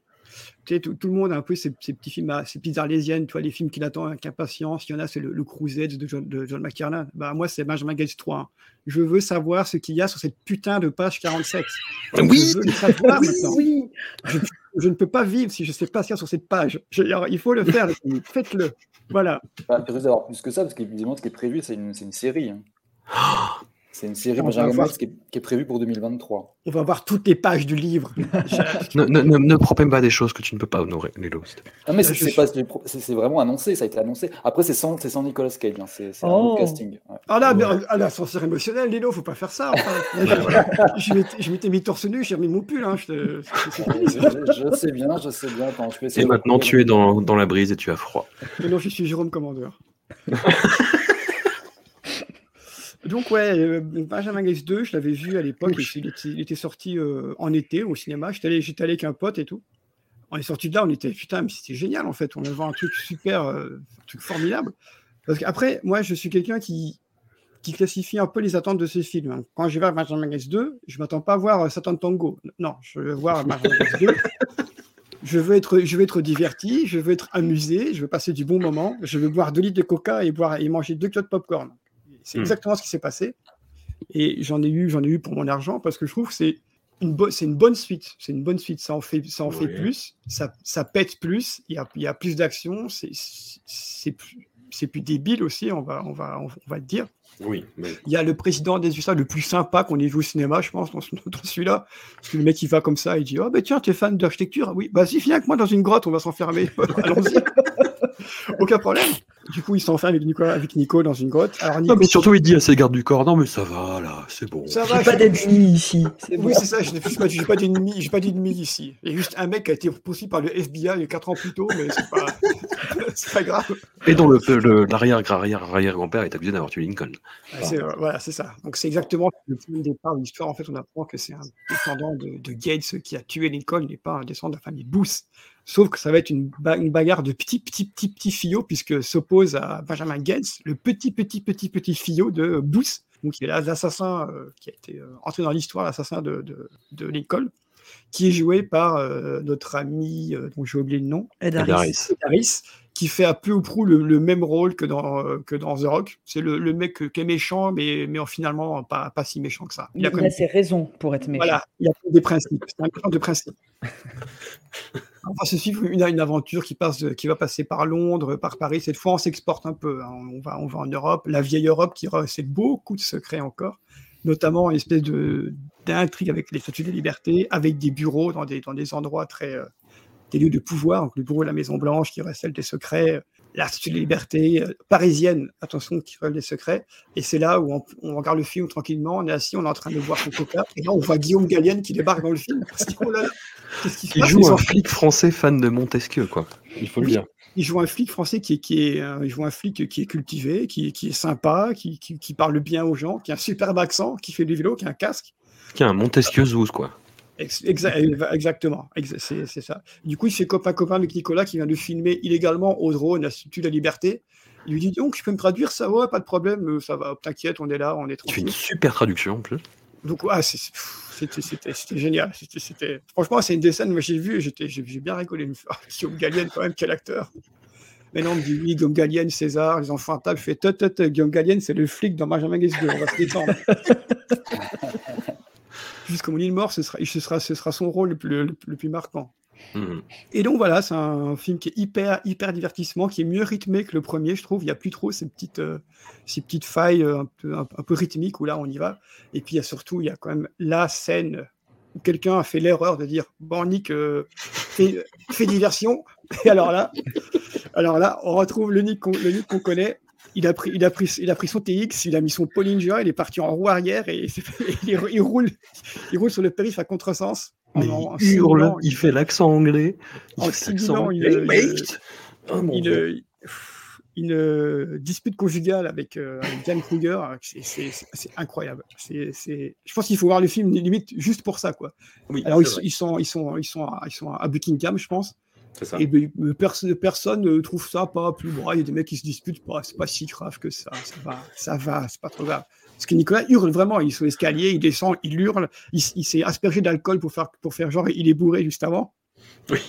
tu sais, tout, tout le monde a un peu ces, ces petits films, à- ces petites arlésiennes, tu vois, les films qu'il attend avec impatience. Il y en a, c'est le, le Crusader de John, de John McTiernan. Bah, moi, c'est Benjamin Gates 3. hein. Je veux savoir ce qu'il y a sur cette putain de page 47. Oui Je veux le savoir Oui, maintenant. oui. Je, je ne peux pas vivre si je ne sais pas ce qu'il y a sur cette page. Je- alors, il faut le faire, les amis. faites-le. Voilà. Pas plus d'avoir plus que ça, parce qu'évidemment, ce qui est prévu, c'est une, série. hein. C'est une série On va Benjamin voir. Gates qui est, qui est prévue pour 2023. On va voir toutes les pages du livre. Ne, ne, ne, ne prends même pas des choses que tu ne peux pas honorer, plaît. Non, mais c'est suis- vraiment annoncé, ça a été annoncé. Après, c'est sans, c'est sans Nicolas Cage, hein, c'est un Oh. autre casting. ouais. Ah là, mais, ah là, censure émotionnelle, Lilo, faut pas faire ça. enfin. je je m'étais- mis torse nu, j'ai remis mon pull. Hein, je, te- sais bien, je sais bien. Attends, je vais essayer Et maintenant, tu es dans, dans la brise et tu as froid. Mais non, je suis Jérôme Commandeur. Donc ouais, euh, Benjamin Gates 2, je l'avais vu à l'époque, il, était- il était sorti euh, en été au cinéma, j'étais allé, j'étais allé avec un pote et tout. On est sorti de là, on était putain, mais c'était génial en fait, on avait un truc super, euh, un truc formidable. Parce qu'après, moi je suis quelqu'un qui, qui classifie un peu les attentes de ces films. hein. Quand je vais voir Benjamin Gates 2, je m'attends pas à voir Satan Tango. Non, je veux voir Benjamin Gates 2. Je veux, être, je veux être diverti, je veux être amusé, je veux passer du bon moment, je veux boire deux litres de coca et, boire, et manger deux kilos de popcorn. C'est Hmm. exactement ce qui s'est passé. Et j'en ai eu, j'en ai eu pour mon argent parce que je trouve que c'est une, bo- c'est une bonne suite. C'est une bonne suite. Ça en fait, ça en fait plus. Ça, ça pète plus. Il y a, il y a plus d'action. C'est, plus, c'est plus débile aussi. On va, on va, on va le dire. Oui, mais Il y a le président des USA le plus sympa qu'on ait vu au cinéma, je pense, dans, ce- dans celui-là. Parce que le mec, il va comme ça, il dit Oh, ben tiens, t'es fan d'architecture Oui, bah si, viens avec moi dans une grotte, on va s'enfermer. Allons-y. Aucun problème. Du coup, il s'enferme avec Nico, avec Nico dans une grotte. Alors, Nico, Non, mais surtout, il dit à ses gardes du corps, non, mais ça va, là, c'est bon. ça va, pas d'ennemis ici. Oui, bon. c'est ça, je n'ai j'ai pas, j'ai pas d'ennemis ici. Il y a juste un mec qui a été poursuivi par le FBI il y a 4 ans plus tôt, mais c'est pas, c'est pas grave. Et dont le- le- l'arrière-arrière-arrière-grand-père est accusé d'avoir tué Lincoln. Ah, c'est- voilà, c'est ça. Donc c'est exactement le point de départ de l'histoire. En fait, on apprend que c'est un descendant de, de Gates qui a tué Lincoln, il n'est pas un descendant de la famille Booth. Sauf que ça va être une, ba- une bagarre de petits, petits, petits, petits fillots, puisque s'oppose à Benjamin Gates, le petit, petit, petit, petit fillot de Booth, donc qui est l'assassin euh, qui a été euh, entré dans l'histoire, l'assassin de, de, de Lincoln, qui est joué par euh, notre ami, dont j'ai oublié le nom. Harris. Ed Harris, qui fait à peu ou prou le, le même rôle que dans, euh, que dans The Rock. C'est le, le mec qui est méchant, mais, mais en finalement pas, pas si méchant que ça. Il a a, quand même- ses raisons pour être méchant. voilà, il y a des principes. C'est un méchant de principe. On va se suivre une, une aventure qui, passe, qui va passer par Londres, par Paris. Cette fois, on s'exporte un peu. hein. On, va, on va en Europe. La vieille Europe qui recèle beaucoup de secrets encore, notamment une espèce de- d'intrigue avec les statues de liberté, avec des bureaux dans des, dans des endroits très. euh, des lieux de pouvoir, donc le bureau de la Maison Blanche qui recèle des secrets, euh, la statue de liberté euh, parisienne, attention, qui recèle des secrets. Et c'est là où on, on regarde le film tranquillement, on est assis, on est en train de boire son coca, et là on voit Guillaume Gallienne qui débarque dans le film. Se dit, oh là Il passe? joue un flic français fan de Montesquieu, quoi. Il faut le dire. il joue un flic français qui est, qui est, euh, il joue un flic qui est cultivé, qui, qui est sympa, qui, qui, qui parle bien aux gens, qui a un superbe accent, qui fait du vélo, qui a un casque. Qui a un Montesquieu Zouz, quoi. Exa- exactement, exa- c'est ça. Du coup, il fait copain-copain avec Nicolas qui vient de filmer illégalement au drone la Statue de la Liberté. Il lui dit donc, je peux me traduire? Ça Ouais, pas de problème, euh, ça va, t'inquiète, on est là, on est Il fait tranquille. une super traduction, en plus. Donc, ah, c'était génial. Franchement, c'est une des scènes que j'ai j'étais- j'ai bien rigolé. Guillaume Gallienne, quand même, quel acteur. Mais non, on me dit oui, Guillaume Gallienne, César, les enfants à table. Je fais tut, tut, tut, Guillaume Gallienne, c'est le flic dans Benjamin Gates 2. On va se détendre. Jusqu'à mon île mort, ce sera, ce, sera, ce sera son rôle le plus, le- le plus marquant. Mhm. Et donc voilà, c'est un film qui est hyper, hyper divertissement, qui est mieux rythmé que le premier, je trouve. Il n'y a plus trop ces petites, euh, ces petites failles euh, un peu, un, un peu rythmiques où là on y va. Et puis il y a surtout, il y a quand même la scène où quelqu'un a fait l'erreur de dire Bon, Nick, euh, fais, fais diversion. Et alors là, alors là, on retrouve le Nick qu'on le Nick qu'on connaît. Il a, pris, il, a pris, il a pris son TX, il a mis son Pollinger, il est parti en roue arrière et il, il, il roule, il roule sur le périph' à contresens. Mais en- en il hurle, simulant- il fait l'accent anglais. Il en simulant une, Oh, une- euh, dispute conjugale avec, euh, avec Diane Kruger, c'est- incroyable. Je pense qu'il faut voir le film limite juste pour ça. Quoi. Oui, Alors ils sont, ils, sont, ils, sont, ils, sont à, ils sont à Buckingham, je pense. Ça. Et ben, euh, pers- personne ne trouve ça pas plus bon. Il y a des mecs qui se disputent, pas, c'est pas si grave que ça. Ça va, ça va, c'est pas trop grave. Parce que Nicolas hurle vraiment, il est sur l'escalier, il descend, il hurle, il, s'est aspergé d'alcool pour faire, pour faire genre il est bourré juste avant.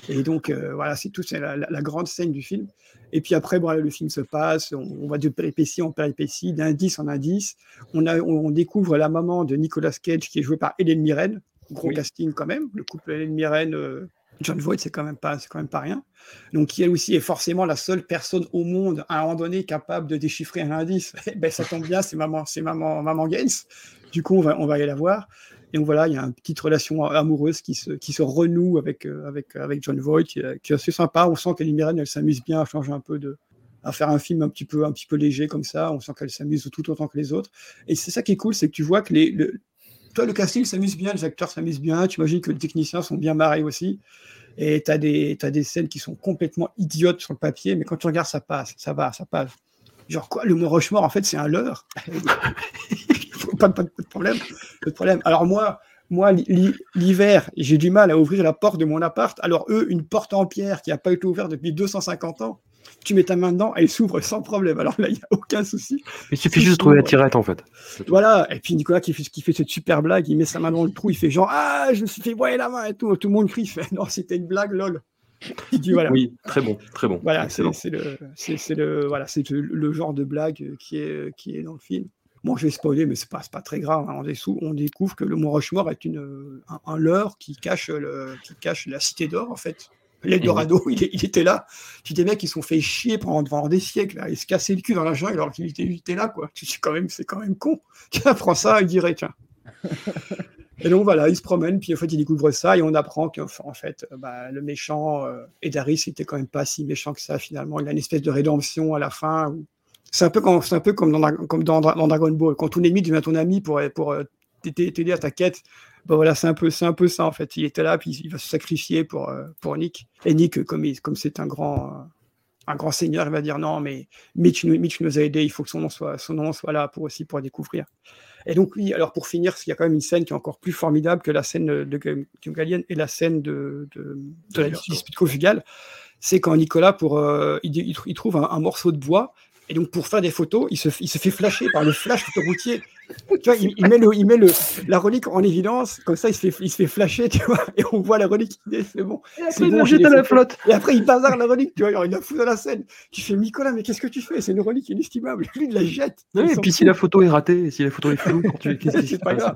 Et donc euh, voilà, c'est tout, c'est la, la- la grande scène du film. Et puis après, voilà, le film se passe, on, on va de péripétie en péripétie, d'indice en indice. On, a, on, on découvre la maman de Nicolas Cage qui est jouée par Hélène Mirren, gros Oui. casting quand même. Le couple Hélène Mirren, euh, John Voight, c'est quand même pas, c'est quand même pas rien. Donc qui elle aussi est forcément la seule personne au monde à un moment donné capable de déchiffrer un indice. Eh ben ça tombe bien, c'est maman, c'est maman, maman Gaines. Du coup, on va, on va aller la voir. Et donc voilà, il y a une petite relation amoureuse qui se, qui se renoue avec, euh, avec, avec John Voight, qui, est- qui est assez sympa. On sent qu'Ellie Mirren, elle s'amuse bien à changer un peu de à faire un film un petit peu un petit peu léger comme ça. On sent qu'elle s'amuse tout autant que les autres. Et c'est ça qui est cool, c'est que tu vois que les, le, toi, le casting s'amuse bien, les acteurs s'amusent bien. Tu imagines que les techniciens sont bien marrés aussi. Et tu as des, des scènes qui sont complètement idiotes sur le papier, mais quand tu regardes, ça passe, ça va, ça passe. Genre quoi, le Mont Rochemort, en fait, c'est un leurre. pas, pas, pas de problème. Pas de problème. Alors moi, moi, l'hi- l'hiver, j'ai du mal à ouvrir la porte de mon appart. Alors eux, une porte en pierre qui n'a pas été ouverte depuis 250 ans, tu mets ta main dedans, elle s'ouvre sans problème. Alors là, il n'y a aucun souci. Il suffit juste de trouver la tirette en fait. Voilà, et puis Nicolas qui fait, qui fait cette super blague, il met sa main dans le trou, il fait genre Ah, je me suis fait broyer la main et tout. Tout le monde crie, il fait Non, c'était une blague, lol. Il dit voilà. Oui, très bon, très bon. Voilà, c'est le, c'est c'est le, voilà, c'est le, le genre de blague qui est, qui est dans le film. Bon, je vais spoiler, mais pas, c'est pas très grave. hein. On, dessou- on découvre que le Mont Rushmore est une, un, un leurre qui cache, le, qui cache la cité d'or, en fait. L'Eldorado, il, est- il était là. Puis des mecs qui se sont fait chier pendant, pendant des siècles. Là. Ils se cassaient le cul dans la jungle alors qu'il était, il était là, quoi. C'est quand même, c'est quand même con. Tiens, prends ça, il dirait, tiens. Et donc voilà, il se promène, puis en fait, il découvre ça, et on apprend qu'en en fait, euh, bah, le méchant euh, Edaris était quand même pas si méchant que ça, finalement. Il a une espèce de rédemption à la fin. où- C'est un peu comme, c'est un peu comme, dans, Dra- comme dans, Dra- dans Dragon Ball. Quand ton ennemi devient ton ami pour, pour euh, t'aider à ta quête, bah voilà, c'est un, peu, c'est un peu ça, en fait. Il était là, puis il va se sacrifier pour, euh, pour Nick. Et Nick, euh, comme c'est un grand. un grand seigneur, il va dire non, mais Mitch nous, Mitch nous a aidés, il faut que son nom soit, son nom soit là pour aussi pour découvrir. Et donc, oui, alors pour finir, il y a quand même une scène qui est encore plus formidable que la scène de, Gallienne et la scène de, de, de la dispute conjugale. C'est quand Nicolas, pour, euh, il, il, il trouve un, un, morceau de bois, et donc pour faire des photos, il se, il se fait flasher par le flash autoroutier. Tu vois, il, il met, le, il met le, la relique en évidence, comme ça il se fait, il se fait flasher, tu vois, et on voit la relique, c'est bon. Et après, c'est il bon, la photos. flotte. Et après, il bazarde la relique, tu vois, il la fout dans la scène. Tu fais, Nicolas, mais qu'est-ce que tu fais? C'est une relique inestimable. Lui, il la jette. Ouais, et puis si la photo est ratée, si la photo est floue, quand tu qu'est-ce qui se c'est pas passe?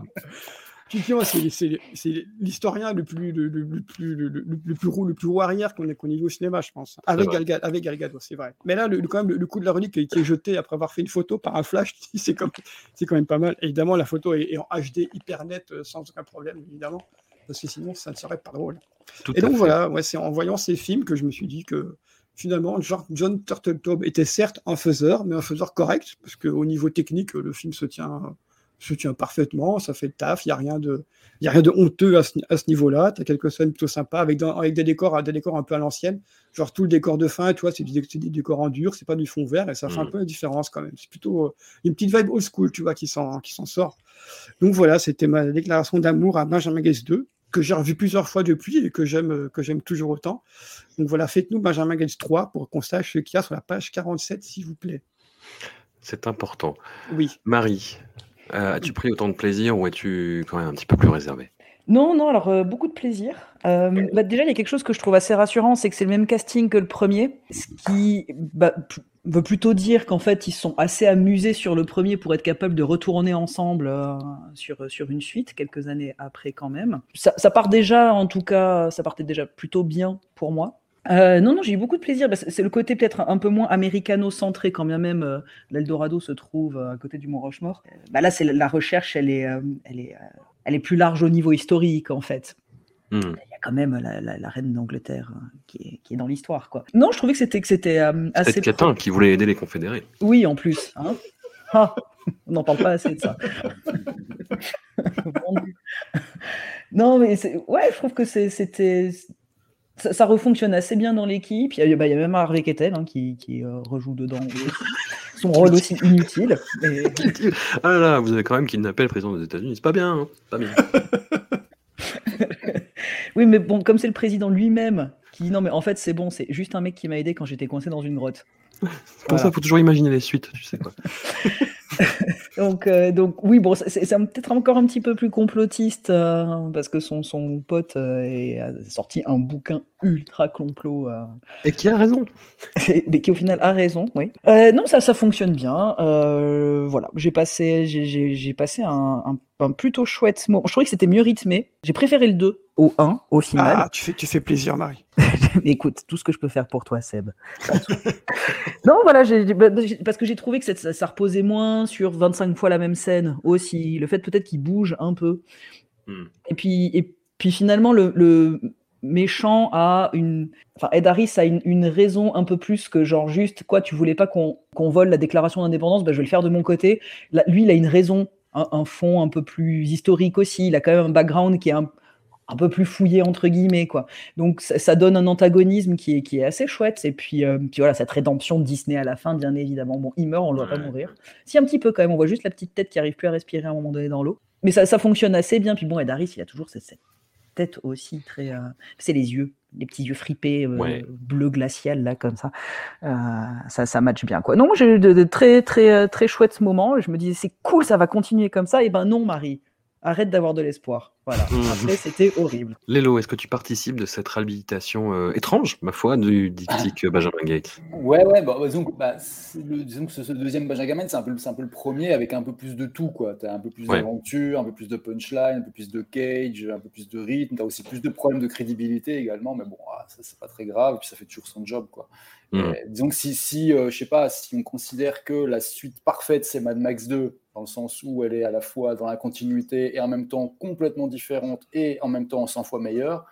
Oh, c'est- l'historien le plus, le, le- le plus, le, le- le plus roux, le plus roux arrière qu'on ait, qu'on ait vu au cinéma, je pense. Avec vrai. Gal, Gadot- avec c'est vrai. Mais là, le, quand même, le, coup de la relique qui, est jeté après avoir fait une photo par un flash, c'est quand, même pas mal. Évidemment, la photo est, est en HD hyper nette, euh, sans aucun problème, évidemment. Parce que sinon, ça ne serait pas drôle. Tout Et donc fait. voilà, ouais, c'est en voyant ces films que je me suis dit que finalement, John, John Turteltaub était certes un faiseur, mais un faiseur correct, parce qu'au niveau technique, le film se tient, se tient parfaitement, ça fait le taf, il n'y a rien de, y a rien de honteux à ce, à ce niveau-là. Tu as quelques scènes plutôt sympas avec, dans- avec des, décors, des décors un peu à l'ancienne, genre tout le décor de fin, tu vois, c'est des, c'est des décors en dur, c'est pas du fond vert, et ça fait un Mhm. peu la différence quand même. C'est plutôt euh, une petite vibe old school, tu vois, qui s'en qui s'en sort. Donc voilà, c'était ma déclaration d'amour à Benjamin Gates 2, que j'ai revu plusieurs fois depuis et que j'aime euh, que j'aime toujours autant. Donc voilà, faites-nous Benjamin Gates 3 pour qu'on sache ce qu'il y a sur la page 47, s'il vous plaît. C'est important. Oui. Marie, euh, as-tu pris autant de plaisir ou es-tu quand même un petit peu plus réservé? Non, non, alors euh, beaucoup de plaisir. Euh, bah, déjà, il y a quelque chose que je trouve assez rassurant, c'est que c'est le même casting que le premier, ce qui bah, veut plutôt dire qu'en fait, ils sont assez amusés sur le premier pour être capables de retourner ensemble sur, sur une suite, quelques années après quand même. Ça part déjà, en tout cas, ça partait déjà plutôt bien pour moi. Euh, non, non, j'ai eu beaucoup de plaisir. Bah, c'est le côté peut-être un peu moins américano-centré, quand bien même euh, l'Eldorado se trouve euh, à côté du Mont Rochemort. Bah, là, c'est la- recherche, elle est, elle, est, elle est plus large au niveau historique, en fait. Hmm. Il y a quand même la, la- la reine d'Angleterre euh, qui, est, qui est dans l'histoire, quoi. Non, je trouvais que c'était que c'était euh, assez. Catin qui voulait aider les confédérés. Oui, en plus. Hein Ah, on n'en parle pas assez de ça. Non, mais c'est- ouais, je trouve que c'était. Ça, ça refonctionne assez bien dans l'équipe. Il y, a- bah, il y a même Harvey Kettel hein, qui, qui, euh, rejoue dedans. Son rôle aussi inutile. mais- Ah là là, vous avez quand même kidnappé le président des États-Unis. C'est pas bien, hein pas bien. Oui, mais bon, comme c'est le président lui-même qui dit non, mais en fait, c'est bon, c'est juste un mec qui m'a aidé quand j'étais coincé dans une grotte. Pour Voilà. ça, il faut toujours imaginer les suites, tu sais quoi. Donc, euh, donc oui, bon, c'est peut-être encore un petit peu plus complotiste euh, parce que son, son pote euh, est- a sorti un bouquin ultra complot. Et qui a raison. mais qui au final a raison, oui. Non, ça, ça fonctionne bien. voilà, j'ai passé, j'ai- passé un, un- un plutôt chouette moment. Je trouvais que c'était mieux rythmé. J'ai préféré le 2 au 1 au final. Ah, tu fais, tu fais plaisir, Marie. Écoute, tout ce que je peux faire pour toi, Seb. non, voilà, bah, parce que j'ai trouvé que ça reposait moins sur 25 fois la même scène aussi. Le fait peut-être qu'il bouge un peu. Hmm. Et puis, et puis finalement, le, le méchant a une. Enfin, Ed Harris a une, une raison un peu plus que genre juste, quoi, tu voulais pas qu'on vole la déclaration d'indépendance, bah, je vais le faire de mon côté. Là, lui, il a une raison, un, un fond un peu plus historique aussi. Il a quand même un background qui est un, un peu plus fouillé entre guillemets quoi. Donc ça, ça donne un antagonisme qui est, qui est assez chouette et puis, euh, puis voilà cette rédemption de Disney à la fin bien évidemment. Bon, il meurt, on ne doit pas mourir. Si un petit peu quand même, on voit juste la petite tête qui arrive plus à respirer à un moment donné dans l'eau. Mais ça, ça fonctionne assez bien. Puis bon, Ed Harris, il a toujours cette, cette tête aussi très. euh, C'est les yeux, les petits yeux fripés, euh, Ouais. bleu glacial là comme ça. Ça, ça match bien quoi. Non, j'ai eu de, de très très très chouettes moments. Je me disais c'est cool, ça va continuer comme ça. Et ben non, Marie, arrête d'avoir de l'espoir. Voilà. Après, c'était horrible. Lélo, est-ce que tu participes de cette réhabilitation euh, étrange, ma foi, du diptyque Benjamin Gates Ouais, ouais, bah, disons que, bah, le, disons que ce, ce deuxième Benjamin, c'est un, peu, c'est un peu le premier avec un peu plus de tout, quoi. T'as un peu plus Ouais. d'aventure, un peu plus de punchline, un peu plus de cage, un peu plus de rythme. T'as aussi plus de problèmes de crédibilité également, mais bon, ah, ça, c'est pas très grave, et puis ça fait toujours son job, quoi. Et disons que si, si euh, je sais pas, si on considère que la suite parfaite, c'est Mad Max 2, dans le sens où elle est à la fois dans la continuité et en même temps complètement différente et en même temps 100 fois meilleure,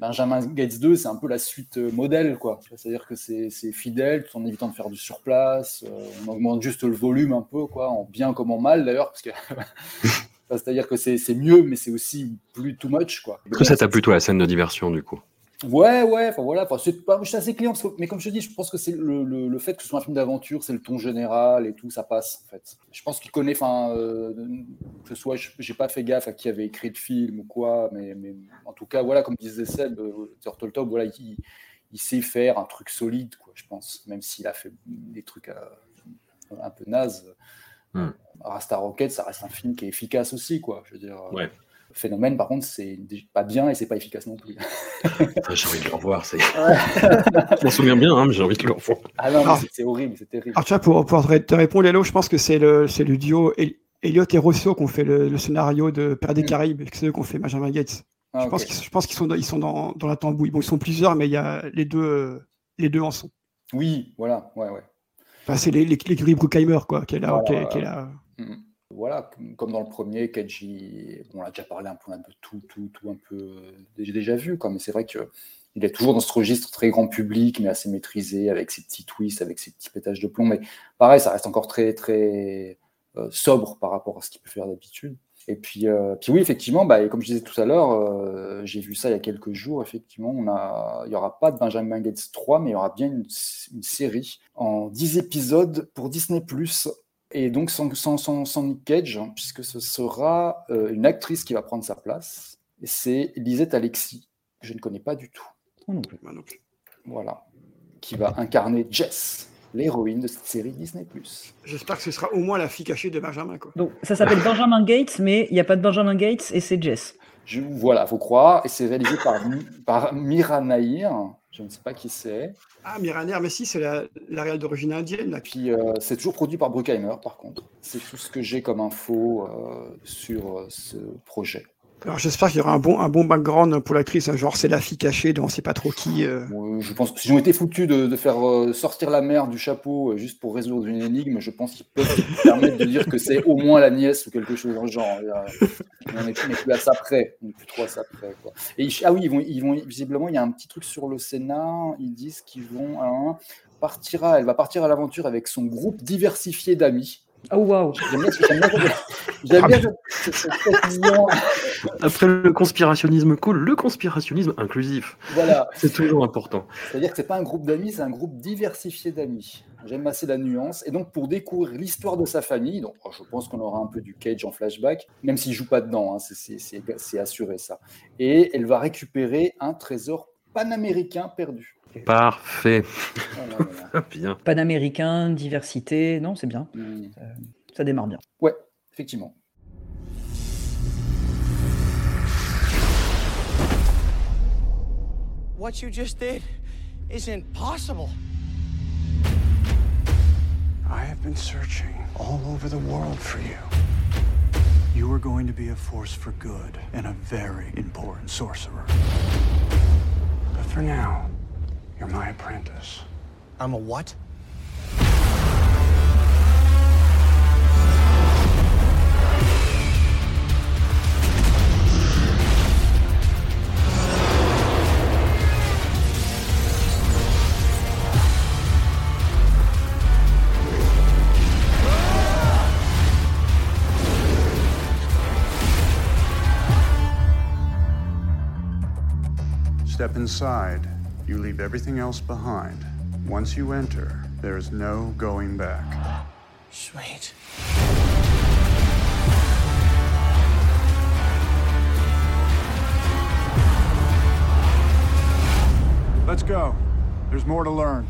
Benjamin Gates 2, c'est un peu la suite euh, modèle, quoi. C'est-à-dire que c'est fidèle, tout en évitant de faire du surplace. euh, on augmente juste le volume un peu, quoi, en bien comme en mal d'ailleurs, parce que c'est-à-dire que c'est mieux, mais c'est aussi plus too much, quoi. Est-ce que ça t'a plu, toi, la scène de diversion, du coup? Ouais, ouais, enfin voilà, enfin, c'est pas, je suis assez client, parce que- mais comme je te dis, je pense que c'est le, le- le fait que ce soit un film d'aventure, c'est le ton général et tout, ça passe en fait. Je pense qu'il connaît, enfin, euh, que ce soit, je- j'ai pas fait gaffe à qui avait écrit le film ou quoi, mais, mais en tout cas, voilà, comme disait Seb, euh, Turtletop, voilà, il, il sait faire un truc solide, quoi, je pense, même s'il a fait des trucs euh, un peu nazes. Hmm. Rasta Rocket, ça reste un film qui est efficace aussi, quoi. Je veux dire. euh, Ouais. Phénomène, par contre, c'est pas bien et c'est pas efficace non plus. Ah, J'ai envie de le revoir, c'est. je m'en souviens bien, hein, mais j'ai envie de le revoir. Ah non, mais Ah. c'est- horrible, c'est terrible. Alors, tu vois, pour, pour te répondre, Lélo, je pense que c'est le, c'est le duo El- Elliot et Rousseau qui ont fait le, le scénario de Père des Caraïbes, et que c'est eux qui ont fait Benjamin Gates. Ah, je, pense qu'ils, je pense qu'ils sont, dans, ils sont dans, dans la tambouille. Bon, ils sont plusieurs, mais il y a les deux, euh, les deux en sont. Oui, voilà, ouais, ouais. Enfin, c'est les, les, les Bruckheimer, quoi, qui est là. Voilà, qui est- voilà. qui est là. Mm. Voilà, comme- dans le premier, Keiji, bon, on a déjà parlé un peu, un peu tout, tout, tout un peu, euh, j'ai déjà vu, quoi, mais c'est vrai que il est toujours dans ce registre très grand public, mais assez maîtrisé, avec ses petits twists, avec ses petits pétages de plomb. Mais pareil, ça reste encore très, très euh, sobre par rapport à ce qu'il peut faire d'habitude. Et puis, euh, puis oui, effectivement, bah, comme je disais tout à l'heure, j'ai vu ça il y a quelques jours, effectivement, on a, il n'y aura pas de Benjamin Gates 3, mais il y aura bien une, une série en 10 épisodes pour Disney+, et donc sans, sans, sans, sans Nick Cage, hein, puisque ce sera euh, une actrice qui va prendre sa place, c'est Lisette Alexis, que je ne connais pas du tout. Moi non plus. Moi non plus. Voilà, qui va incarner Jess, l'héroïne de cette série Disney+. J'espère que ce sera au moins la fille cachée de Benjamin. Quoi. Donc ça s'appelle Benjamin Gates, mais il n'y a pas de Benjamin Gates et c'est Jess. Je, voilà, faut croire, et c'est réalisé par, par Mira Nahir, je ne sais pas qui c'est. Ah, Miraner, mais si, c'est la, d'origine indienne. Là. Puis euh, c'est toujours produit par Bruckheimer, par contre. C'est tout ce que j'ai comme info euh, sur euh, ce projet. Alors j'espère qu'il y aura un bon, un bon background pour l'actrice, hein, genre c'est la fille cachée de on sait pas trop qui. euh. Euh, Je pense que s'ils ont été foutus de, de faire euh, sortir la mère du chapeau euh, juste pour résoudre une énigme, je pense qu'ils peuvent se permettre de dire que c'est au moins la nièce ou quelque chose dans le genre. On n'est plus, à ça près. On n'est plus trop à ça près. Quoi. Et ils- ah oui, ils vont, ils vont, visiblement, il y a un petit truc sur le Sénat. Ils disent qu'ils vont. hein, partira, elle va partir à l'aventure avec son groupe diversifié d'amis. Oh waouh J'aime bien, j'aime bien, j'aime bien cette précision. Après le conspirationnisme cool, le conspirationnisme inclusif. Voilà. C'est toujours important. C'est-à-dire que c'est pas un groupe d'amis, c'est un groupe diversifié d'amis. J'aime assez la nuance. Et donc, pour découvrir l'histoire de sa famille, donc je pense qu'on aura un peu du Cage en flashback, même s'il joue pas dedans, hein, c'est- assuré ça. Et elle va récupérer un trésor panaméricain perdu. Parfait. Voilà, voilà. bien. Panaméricain, diversité, non, c'est bien. Mm. Ça, ça démarre bien. Ouais, effectivement. What you just did isn't possible. I have been searching all over the world for you. You are going to be a force for good and a very important sorcerer. But for now, you're my apprentice. I'm a what? Step inside, you leave everything else behind. Once you enter, there is no going back. Sweet. Let's go. There's more to learn.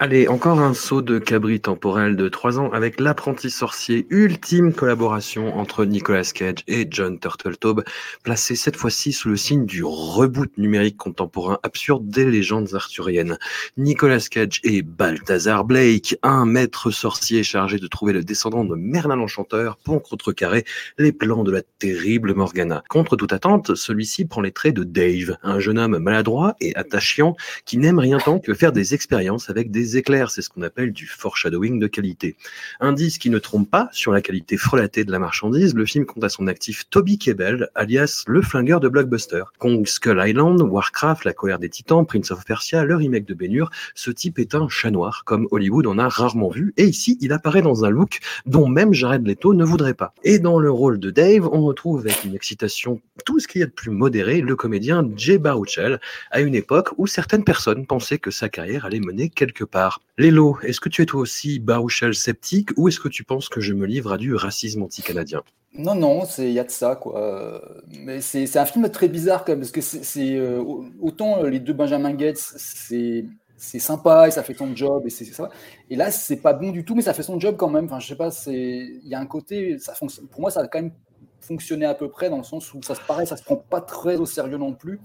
Allez, encore un saut de cabri temporel de 3 ans avec l'apprenti sorcier, ultime collaboration entre Nicolas Cage et John Turteltaub, placé cette fois-ci sous le signe du reboot numérique contemporain absurde des légendes arthuriennes. Nicolas Cage et Balthazar Blake, un maître sorcier chargé de trouver le descendant de Merlin l'Enchanteur pour contrecarrer les plans de la terrible Morgana. Contre toute attente, celui-ci prend les traits de Dave, un jeune homme maladroit et attachant qui n'aime rien tant que faire des expériences avec des éclairs, c'est ce qu'on appelle du foreshadowing de qualité. Indice qui ne trompe pas sur la qualité frelatée de la marchandise, le film compte à son actif Toby Kebbell, alias le flingueur de blockbuster. Kong Skull Island, Warcraft, La colère des titans, Prince of Persia, le remake de Hur, ce type est un chat noir, comme Hollywood en a rarement vu, et ici il apparaît dans un look dont même Jared Leto ne voudrait pas. Et dans le rôle de Dave, on retrouve avec une excitation tout ce qu'il y a de plus modéré, le comédien Jay Baruchel, à une époque où certaines personnes pensaient que sa carrière allait mener quelque part. Lélo, est-ce que tu es toi aussi Baruchel sceptique ou est-ce que tu penses que je me livre à du racisme anti-canadien? Non, non, il y a de ça, quoi. Mais c'est un film très bizarre, quand même, parce que c'est euh, au- autant euh, les deux Benjamin Gates, c'est c'est sympa et ça fait son job, et c'est ça. Et là, c'est pas bon du tout, mais ça fait son job quand même. Enfin, je sais pas, c'est il y a un côté, ça fonctionne. Pour moi, ça a quand même fonctionné à peu près, dans le sens où ça se paraît, ça se prend pas très au sérieux non plus.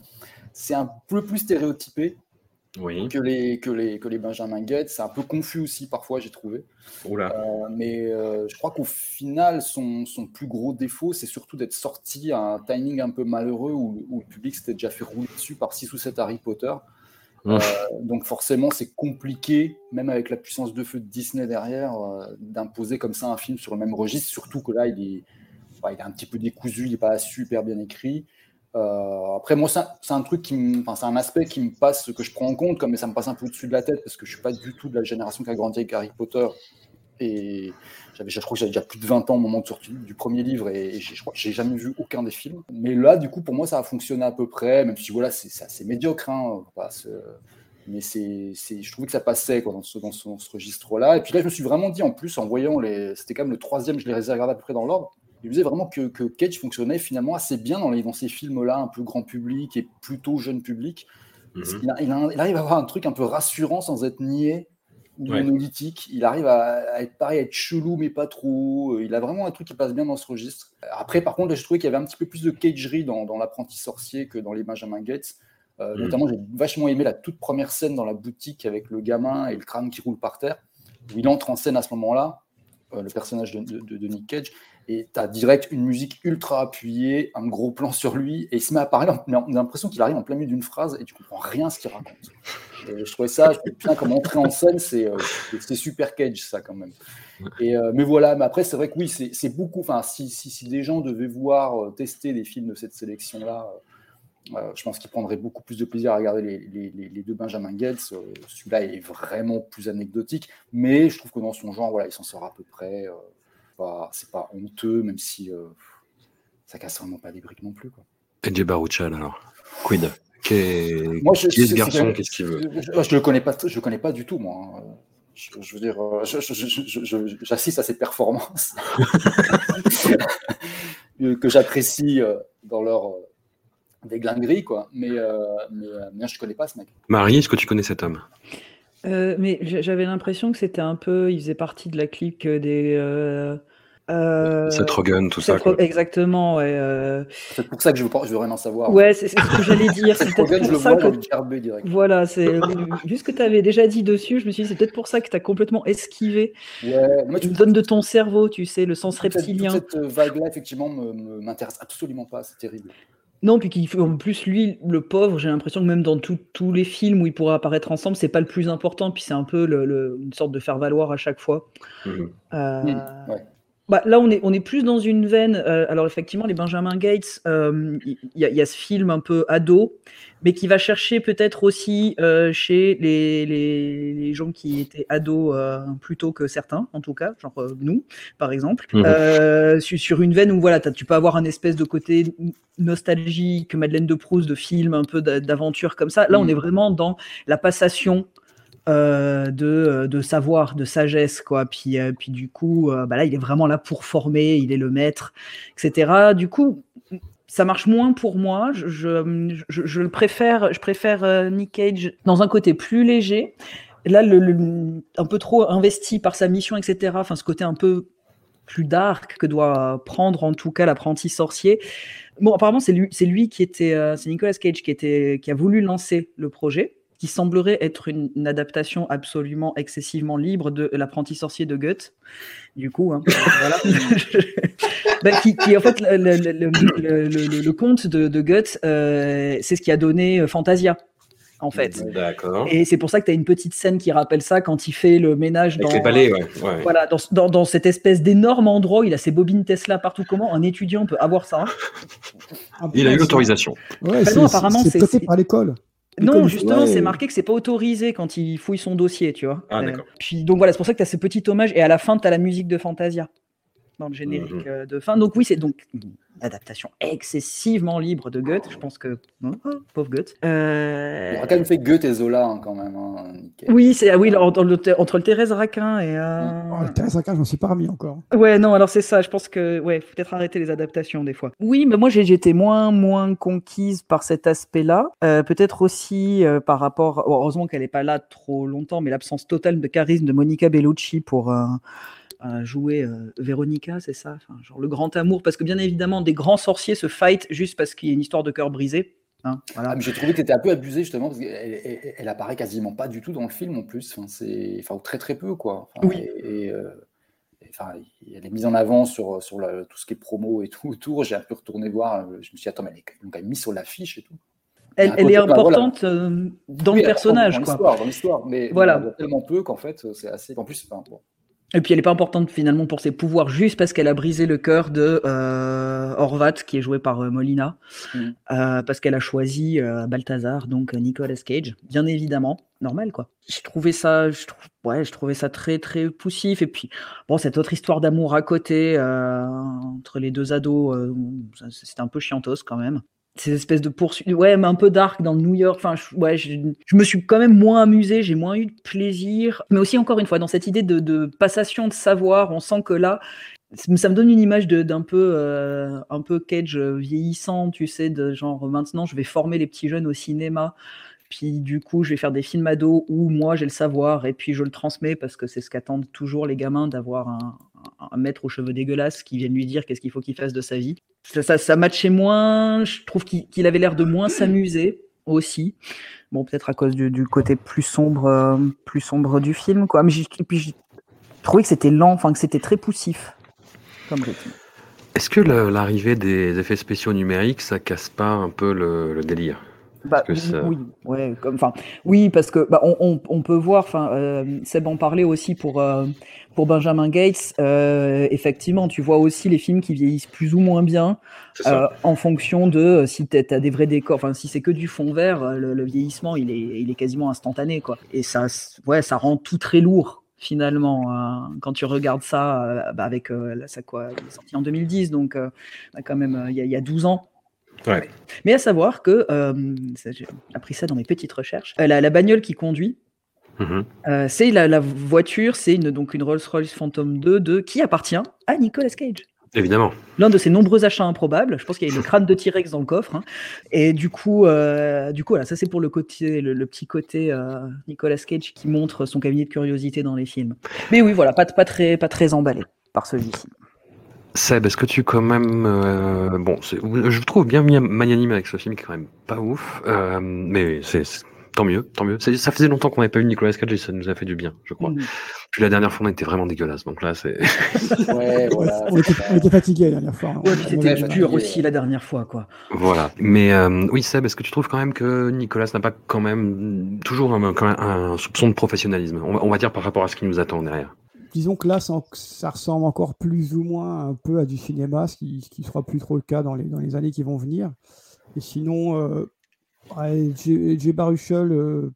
C'est un peu plus stéréotypé Oui. que les, que les, que les Benjamin Gates. C'est un peu confus aussi, parfois, j'ai trouvé. Oula. Euh, mais euh, je crois qu'au final, son, son plus gros défaut, c'est surtout d'être sorti à un timing un peu malheureux où, où le public s'était déjà fait rouler dessus par 6 ou 7 Harry Potter. Euh, donc forcément, c'est compliqué, même avec la puissance de feu de Disney derrière, d'imposer comme ça un film sur le même registre, surtout que là, il est, bah, il est un petit peu décousu, il n'est pas super bien écrit. Euh, après, moi, c'est un, truc qui me, c'est un aspect qui me passe, que je prends en compte, comme mais ça me passe un peu au-dessus de la tête parce que je suis pas du tout de la génération qui a grandi avec Harry Potter. Et je crois que j'avais déjà plus de 20 ans au moment de sortie du premier livre et, je crois que j'ai jamais vu aucun des films. Mais là, du coup, pour moi, ça a fonctionné à peu près, même si voilà, c'est, assez médiocre. Hein, mais c'est, je trouvais que ça passait dans ce, dans ce, registre-là. Et puis là, je me suis vraiment dit, en plus, en voyant les. C'était quand même le troisième, je les regardés à peu près dans l'ordre. Me disais vraiment que, que Cage fonctionnait finalement assez bien dans, les, dans ces films-là, un peu grand public et plutôt jeune public. A- il, a- il arrive à avoir un truc un peu rassurant sans être niais ou Ouais. monolithique. Il arrive à, à être pareil, à être chelou, mais pas trop. Il a vraiment un truc qui passe bien dans ce registre. Après, par contre, je trouvais qu'il y avait un petit peu plus de cagerie dans, dans l'apprenti sorcier que dans les Benjamin Gates. Euh, Mm. Notamment, j'ai vachement aimé la toute première scène dans la boutique avec le gamin et le crâne qui roule par terre, où il entre en scène à ce moment-là, euh, le personnage de, de- de- de Nick Cage, et tu as direct une musique ultra appuyée, un gros plan sur lui, et il se met à parler, on a l'impression qu'il arrive en plein milieu d'une phrase et tu comprends rien ce qu'il raconte. Je trouvais ça, je bien comme entrée en scène, c'est euh, super Cage ça quand même. Et, euh, mais voilà, mais après c'est vrai que oui, c'est beaucoup, enfin si, si, si des gens devaient voir, euh, tester des films de cette sélection-là, euh, je pense qu'ils prendraient beaucoup plus de plaisir à regarder les, les- les- les deux Benjamin Gates. Celui-là est vraiment plus anecdotique, mais je trouve que dans son genre, voilà, il s'en sort à peu près. Pas- c'est pas honteux, même si euh, ça casse vraiment pas des briques non plus. Quoi. Et Jay Baruchel, alors Quid? Moi, je- qui est ce garçon Qu'est-ce qu'il veut? Je, je le connais pas, je le connais pas du tout, moi. hein. Je, je veux dire, euh, j'assiste à ses performances que j'apprécie euh, dans leur déglinguerie, quoi. Mais, mais, mais je connais pas ce mec. Marie, est-ce que tu connais cet homme? Euh, mais j'avais l'impression que c'était un peu, il faisait partie de la clique des. euh, euh, Seth Rogen, tout ça, quoi. Exactement, ouais. euh, C'est pour ça que je veux, je veux rien en savoir. Ouais, c'est c'est ce que j'allais dire. C'est Seth peut-être Rogen, je pour le ça vois, j'ai que. gerber direct. Voilà, c'est vu ce que tu avais déjà dit dessus, je me suis dit c'est peut-être pour ça que tu as complètement esquivé Ouais, moi, tu- une zone de ton cerveau, tu sais, le sens toute reptilien. cette, euh, vague-là, effectivement, me- me- m'intéresse absolument pas. C'est terrible. Non, puis qu'il en plus, lui, le pauvre, j'ai l'impression que même dans tout- tous les films où ils pourraient apparaître ensemble, c'est pas le plus important, puis c'est un peu le- le- une sorte de faire-valoir à chaque fois. Mhm. Euh, ouais. Bah, là, on est, on est plus dans une veine. euh, alors, effectivement, les Benjamin Gates, euh, il y, a- il y a ce film un peu ado, mais qui va chercher peut-être aussi euh, chez les, les, les gens qui étaient ados euh, plus tôt que certains, en tout cas, genre euh, nous, par exemple, Mhm. euh, sur, sur une veine où voilà, tu peux avoir un espèce de côté nostalgique, Madeleine de Proust, de film, un peu d'a- d'aventure comme ça. Là, on est vraiment dans la passation euh, de, de savoir, de sagesse, quoi. Puis, euh, puis du coup, euh, bah là, il est vraiment là pour former, il est le maître, etc. Du coup, ça marche moins pour moi. Je, le préfère, je préfère euh, Nick Cage dans un côté plus léger. Là, un peu trop investi par sa mission, etc. Enfin, ce côté un peu plus dark que doit prendre en tout cas l'apprenti sorcier. Bon, apparemment, c'est lui, c'est lui qui était, euh, c'est Nicolas Cage qui était, qui a voulu lancer le projet, qui semblerait être une, une adaptation absolument excessivement libre de l'apprenti sorcier de Goethe. Du coup, hein, voilà. Bah, qui, qui, en fait, le, le, le, le- le- le- le conte de, de Goethe, euh, c'est ce qui a donné euh, Fantasia. En fait. D'accord. Et c'est pour ça que tu as une petite scène qui rappelle ça quand il fait le ménage Avec dans, les balais, ouais. ouais. voilà, dans, dans, dans cette espèce d'énorme endroit où il a ses bobines Tesla partout. Comment un étudiant peut avoir ça hein? Il a eu l'autorisation. Ouais, apparemment, c'est prêté c'est- par l'école. Non, justement, c'est marqué que c'est pas autorisé quand il fouille son dossier, tu vois. Ah, Euh, d'accord. puis donc voilà, c'est pour ça que tu as ce petit hommage et à la fin, tu as la musique de Fantasia dans le générique Mhm. euh, de fin. Donc oui, c'est donc adaptation excessivement libre de Goethe. Je pense que oh, pauvre Goethe. Euh, quand même fait Goethe et Zola hein, quand même. hein. Oui, c'est ah oui, le- entre le Thérèse Raquin et euh, Oh, Thérèse Raquin, j'en suis pas remis encore. Ouais, non, alors c'est ça. Je pense que ouais, faut peut-être arrêter les adaptations des fois. Oui, mais moi j'ai j'étais moins moins conquise par cet aspect-là. Euh, peut-être aussi euh, par rapport. heureusement qu'elle n'est pas là trop longtemps, mais l'absence totale de charisme de Monica Bellucci pour. Euh, jouer euh, Véronica, c'est ça, enfin, genre le grand amour, parce que bien évidemment des grands sorciers se fight juste parce qu'il y a une histoire de cœur brisé. hein, voilà. Ah, j'ai trouvé que tu étais un peu abusé justement parce qu'elle elle, elle apparaît quasiment pas du tout dans le film en plus. Enfin, enfin, très très peu quoi. Enfin, Oui. Et, et, euh, et, enfin, elle est mise en avant sur, sur la- tout ce qui est promo et tout autour. J'ai un peu retourné voir. euh, Je me suis dit, attends, mais elle est quand même- mise sur l'affiche et tout. Elle, a est bah, voilà. importante euh, dans Oui, le personnage, importante. Dans l'histoire. Mais Voilà. on tellement peu qu'en fait, c'est assez. En plus, enfin, bon. Et puis elle n'est pas importante finalement pour ses pouvoirs, juste parce qu'elle a brisé le cœur de euh, Horvat, qui est joué par euh, Molina, Mhm. euh, parce qu'elle a choisi euh, Balthazar, donc Nicolas Cage, bien évidemment, normal quoi. Ça, je trouve, ouais, je trouvais ça très très poussif. Et puis bon, cette autre histoire d'amour à côté entre les deux ados, c'était un peu chiantos quand même ces espèces de poursuites, ouais, mais un peu dark dans New York. Enfin, je, ouais, je, je me suis quand même moins amusé, j'ai moins eu de plaisir. Mais aussi, encore une fois, dans cette idée de, de passation de savoir, on sent que là, ça me donne une image d'un peu, euh, un peu Cage vieillissant, tu sais, de genre maintenant, je vais former les petits jeunes au cinéma. Puis du coup, je vais faire des films ados où moi j'ai le savoir et puis je le transmets parce que c'est ce qu'attendent toujours les gamins d'avoir un, maître aux cheveux dégueulasses qui vienne lui dire qu'est-ce qu'il faut qu'il fasse de sa vie. Ça, matchait moins. Je trouve qu'il avait l'air de moins s'amuser aussi. Bon, peut-être à cause du, côté plus sombre, euh, plus sombre du film, quoi. Mais et puis j'ai trouvé que c'était lent, enfin que c'était très poussif comme rythme. Est-ce que l'arrivée des effets spéciaux numériques, ça casse pas un peu le délire? Bah, que ça- oui, ouais, comme, enfin, oui, parce que bah, on, on, on peut voir, enfin, euh, Seb en parlait aussi pour euh, pour Benjamin Gates. euh, effectivement, tu vois aussi les films qui vieillissent plus ou moins bien euh, en fonction de euh, si tu as des vrais décors. Enfin, si c'est que du fond vert, euh, le, le vieillissement, il est il est quasiment instantané, quoi. Et ça, ouais, ça rend tout très lourd finalement euh, quand tu regardes ça euh, bah, avec euh, là, ça quoi, il est sorti en 2010, donc euh, bah, quand même euh, il y, a- il y a 12 ans. Ouais. Mais à savoir que, euh, j'ai appris ça dans mes petites recherches, euh, la, la bagnole qui conduit, Mhm. euh, c'est la, la voiture, c'est une, donc une Rolls-Royce Phantom 2 de, qui appartient à Nicolas Cage. Évidemment. L'un de ses nombreux achats improbables. Je pense qu'il y a une crâne de T-Rex dans le coffre. hein. Et du coup, euh, du coup, voilà, ça c'est pour le côté, le, le petit côté euh, Nicolas Cage qui montre son cabinet de curiosité dans les films. Mais oui, voilà, pas, pas très, pas très emballé par celui-ci. Seb, est-ce que tu quand même... euh, bon, c'est- je trouve bien magnanime avec ce film qui est quand même pas ouf, euh, mais c'est c'est- tant mieux, tant mieux. C'est- Ça faisait longtemps qu'on n'avait pas eu Nicolas Cage et ça nous a fait du bien, je crois. Mm. Puis la dernière fois, on était vraiment dégueulasse, donc là, c'est... Ouais, voilà. On était, on était fatigués la dernière fois. hein. Ouais, puis c'était dur fatigué, aussi la dernière fois, quoi. Voilà. Mais euh, oui, Seb, est-ce que tu trouves quand même que Nicolas n'a pas quand même toujours un, quand même un soupçon de professionnalisme on va, on va dire par rapport à ce qui nous attend derrière? Disons que là, ça, ressemble encore plus ou moins un peu à du cinéma, ce qui ne sera plus trop le cas dans les, dans les années qui vont venir. Et sinon, euh. Baruchel, euh,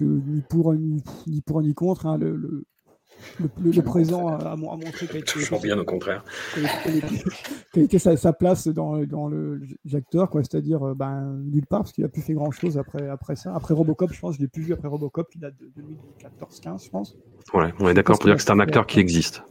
ni, pour, ni, ni, pour ni contre, hein, le, le présent a, a, montré qu'il a été. Toujours bien, au contraire. Quelle était sa, sa, place dans, dans le acteur, quoi. C'est-à-dire, ben, nulle part, parce qu'il n'a plus fait grand-chose après, après ça. Après Robocop, je pense, je ne l'ai plus vu après Robocop, qui date de 2014-15, je pense. Ouais, on est d'accord pour dire que c'est un acteur qui existe.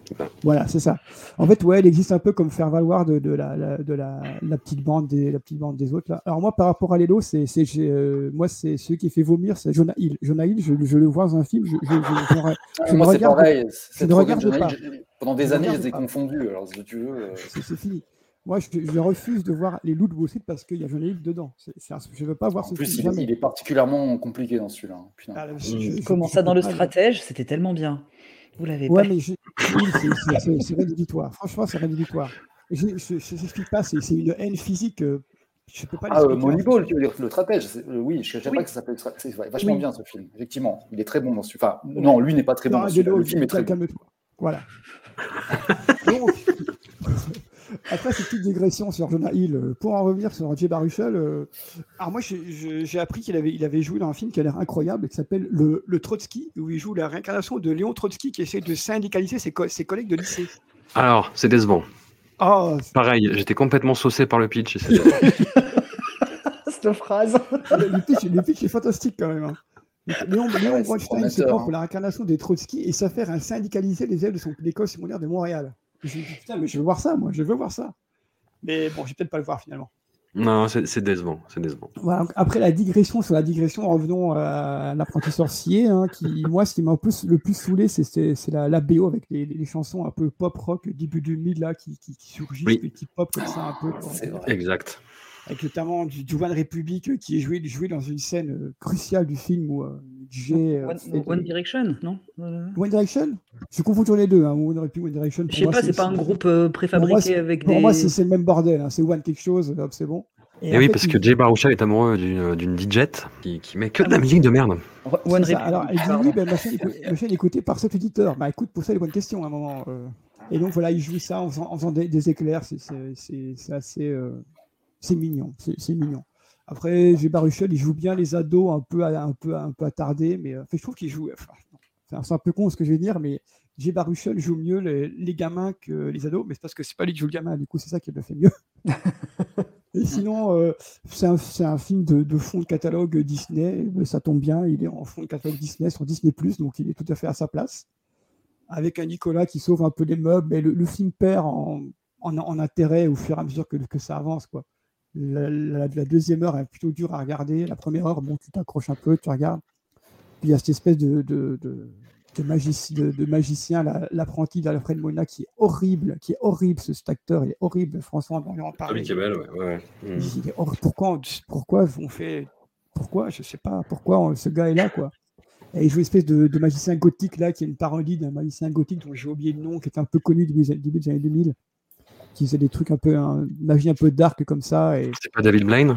Voilà, c'est ça. En fait, ouais, il existe un peu comme faire valoir de, de, la, la, de la, la, petite bande des, la petite bande des autres. Là. Alors moi, par rapport à Lelo, c'est, c'est, euh, moi, c'est celui qui fait vomir, c'est Jonah Hill. Jonah Hill, je, je, le vois dans un film, je, je, je, je, je moi, c'est pareil. Je ne regarde pas. Pendant des années, je les ai confondus. Alors, si tu veux. Euh... C'est fini. Moi, je, je, refuse de voir les loups de Wall Street parce qu'il y a Johnny Hill dedans. C est, c est un, je ne veux pas voir en ce plus, film. Il, il, est particulièrement compliqué dans celui-là. Ah, je, comment ça, dans le stratège, c'était tellement bien. Vous l'avez ouais, pas. mais c'est rédhibitoire. Franchement, c'est rédhibitoire. Je ne pas, c'est une haine physique. Euh, je peux pas ah, euh, Moneyball, tu veux dire le stratège euh, Oui, je ne oui. pas que ça s'appelle C'est vachement oui. bien ce film, effectivement. Il est très bon dans ce Enfin, non, lui n'est pas très bon dans ce film. Le film est très bon. Voilà. Donc, après cette petite digression sur Jonah Hill, pour en revenir sur Jay Baruchel, euh, alors moi j'ai appris qu'il avait, il avait joué dans un film qui a l'air incroyable qui s'appelle le, le, Trotsky, où il joue la réincarnation de Léon Trotsky qui essaie de syndicaliser ses, co ses collègues de lycée. Alors, c'est décevant. Oh, Pareil, j'étais complètement saucé par le pitch. Cette phrase. le, pitch, le pitch est fantastique quand même. Hein. Léon, Léon Bronstein se prend pour la réincarnation des Trotsky et s'affaire à syndicaliser les élèves de son école secondaire de Montréal. Je me dis, putain, mais je veux voir ça, moi, je veux voir ça. Mais bon, je vais peut-être pas le voir finalement. Non, c'est décevant, c'est décevant. Voilà, après la digression sur la digression, revenons à l'apprenti sorcier, hein, qui, moi, ce qui m'a le plus saoulé, c'est la, la, BO avec les, les, chansons un peu pop rock début 2000 là, qui, qui, qui surgissent, oui. qui pop comme ça un peu. Exact. Avec notamment du, du One Republic qui est joué, joué dans une scène euh, cruciale du film où euh, J. One, euh, One Direction, non? One Direction? Je confonds les deux, hein, One Republic, One Direction. Je sais pas, c'est pas un groupe euh, préfabriqué moi, avec pour des. moi, c'est le même bordel, hein, c'est One quelque chose, hop, c'est bon. Et, et oui, fait, parce il... que Jay Baruchel est amoureux d'une DJ qui, qui, met que de la musique de merde. One ça, alors, elle dit oui, ben, ma, chaîne est, ma chaîne est écoutée par cet éditeur. Bah écoute, pour ça, les bonnes questions à un moment. Euh... Et donc voilà, il joue ça en faisant, en faisant des, des, éclairs, c'est assez. Euh... C'est mignon, c'est mignon. Après, G. Baruchel, il joue bien les ados un peu, un peu, un peu attardés, mais enfin, je trouve qu'il joue. Enfin, c'est un peu con ce que je vais dire, mais G. Baruchel joue mieux les, les, gamins que les ados, mais c'est parce que c'est pas lui qui joue le gamin, du coup, c'est ça qui le fait mieux. Et sinon, euh, c'est un, un, film de, de, fond de catalogue Disney, ça tombe bien, il est en fond de catalogue Disney sur Disney, donc il est tout à fait à sa place. Avec un Nicolas qui sauve un peu les meubles, mais le, le film perd en, en, en, intérêt au fur et à mesure que, que ça avance. Quoi. La, la, la, deuxième heure est plutôt dure à regarder. La première heure, bon, tu t'accroches un peu, tu regardes. Puis il y a cette espèce de, de, de, de, magici, de magicien, l'apprenti d'Alfred Mona, qui est horrible, qui est horrible, ce, cet acteur, il est horrible, François, on en parle. Ah ouais. ouais. Mmh. Il est pourquoi, pourquoi on fait. Pourquoi Je sais pas. Pourquoi on, ce gars est là, quoi. Et il joue une espèce de, de, magicien gothique, là, qui est une parodie d'un magicien gothique dont j'ai oublié le nom, qui est un peu connu du début des années 2000 qui faisait des trucs un peu, un, magie un peu dark comme ça. Et... C'est pas David Blaine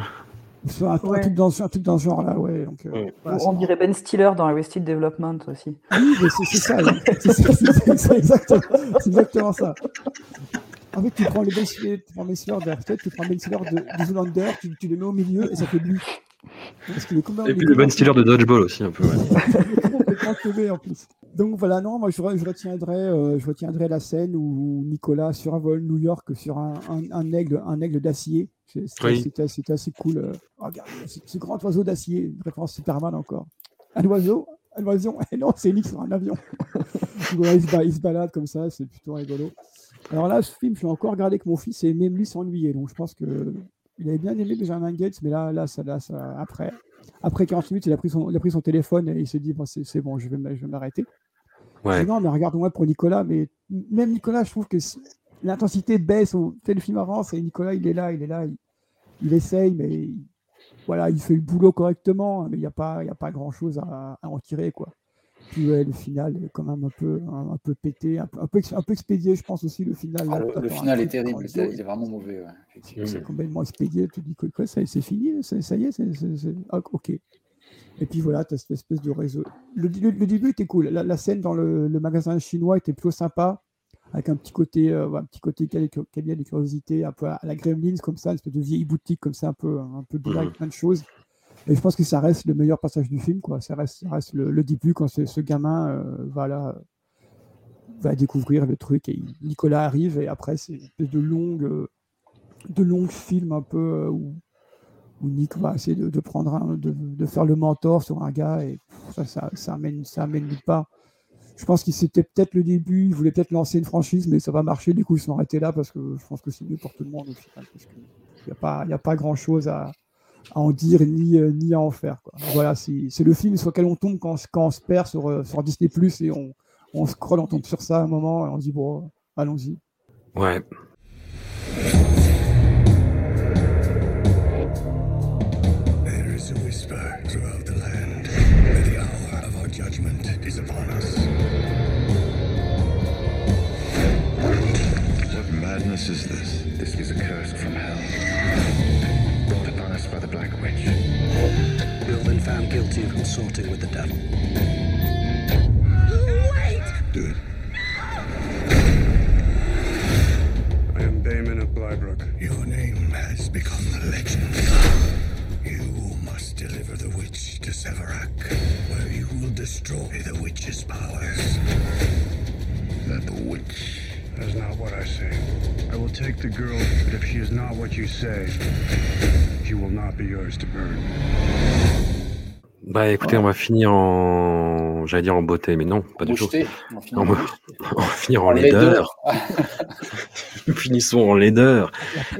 un, ouais. un, truc dans, un truc dans ce genre-là, ouais. Donc, euh, ouais. Voilà, on dirait Ben Stiller dans Arrested Development aussi. Oui, c'est ça. c'est exactement, exactement, ça. En fait, tu prends les Ben Stiller, tu prends Ben Stiller d'Arrested, tu prends Ben Stiller de, de Zoolander, tu, tu les mets au milieu et ça fait lui. Et puis le Ben Stiller de Dodgeball aussi, un peu. Ouais. en plus. Donc voilà, non, moi je, je retiendrai, euh, je retiendrai la scène où Nicolas survole New York sur un, un, un aigle, un aigle d'acier. C'était oui. assez, assez, cool. Euh, regarde, ce grand oiseau d'acier, référence Superman encore. Un oiseau, un oiseau, et non, c'est Nick sur un avion. voilà, il, se, il, se, balade comme ça, c'est plutôt rigolo. Alors là, ce film, je l'ai encore regardé avec mon fils et même lui s'ennuyait. Donc je pense que il avait bien aimé Benjamin Gates, mais là, là, ça, là ça, après, après 40 minutes, il a pris son, il a pris son téléphone et il s'est dit bon, c'est bon, je vais m'arrêter. Ouais. Non, mais regarde-moi pour Nicolas, mais même Nicolas, je trouve que l'intensité baisse au fait le film avance et Nicolas, il est là, il est là, il, il essaye, mais il, voilà, il fait le boulot correctement, mais il n'y a pas, il a pas grand-chose à, à, en tirer, quoi. Puis ouais, le final est quand même un peu, un, un peu pété, un peu, un peu, un peu expédié, je pense aussi le final. Ah, le, le final est terrible, il est vraiment mauvais. Ouais, c'est complètement expédié, tu dis que quoi, c'est fini, ça y est, c'est, ah, ok. Et puis voilà, tu as cette espèce de réseau. Le, le- le début était cool. La, la scène dans le, le magasin chinois était plutôt sympa, avec un petit côté, euh, un petit côté cabinet de curiosité, un peu à la Gremlins, comme ça, une espèce de vieille boutique, comme ça, un peu, un peu de Mhm. plein de choses. Et je pense que ça reste le meilleur passage du film, quoi. Ça reste, le, début quand ce, gamin euh, va là, va découvrir le truc et Nicolas arrive et après c'est une espèce de longue, euh, de longues films un peu euh, où, où Nick va essayer de, prendre de, faire le mentor sur un gars et ça, amène, ça amène nulle part. Je pense que c'était peut-être le début, ils voulaient peut-être lancer une franchise, mais ça va marcher. Du coup, ils sont arrêtés là parce que je pense que c'est mieux pour tout le monde au final. Qu'il n'y a pas, il a pas grand-chose à, à en dire ni, euh, ni à en faire. Quoi. Voilà, c'est c'est le film sur lequel on tombe quand, on se- quand on se perd sur, euh, sur Disney Plus et on, on scroll, on tombe sur ça à un moment et on se dit bon, allons-y. Ouais. Is. What madness this? This is a guilty of consorting with the devil. Good. I am Damon of Blybrook. Your name has become a legend. You must deliver the witch to Severac, where you will destroy the witch's powers. That the witch. That's not what I say. I will take the girl, but if she is not what you say, she will not be yours to burn. Bah écoutez, on va finir en. J'allais dire en beauté, mais non, pas du tout. On va finir On en va, on va finir en En laideur. Finissons en laideur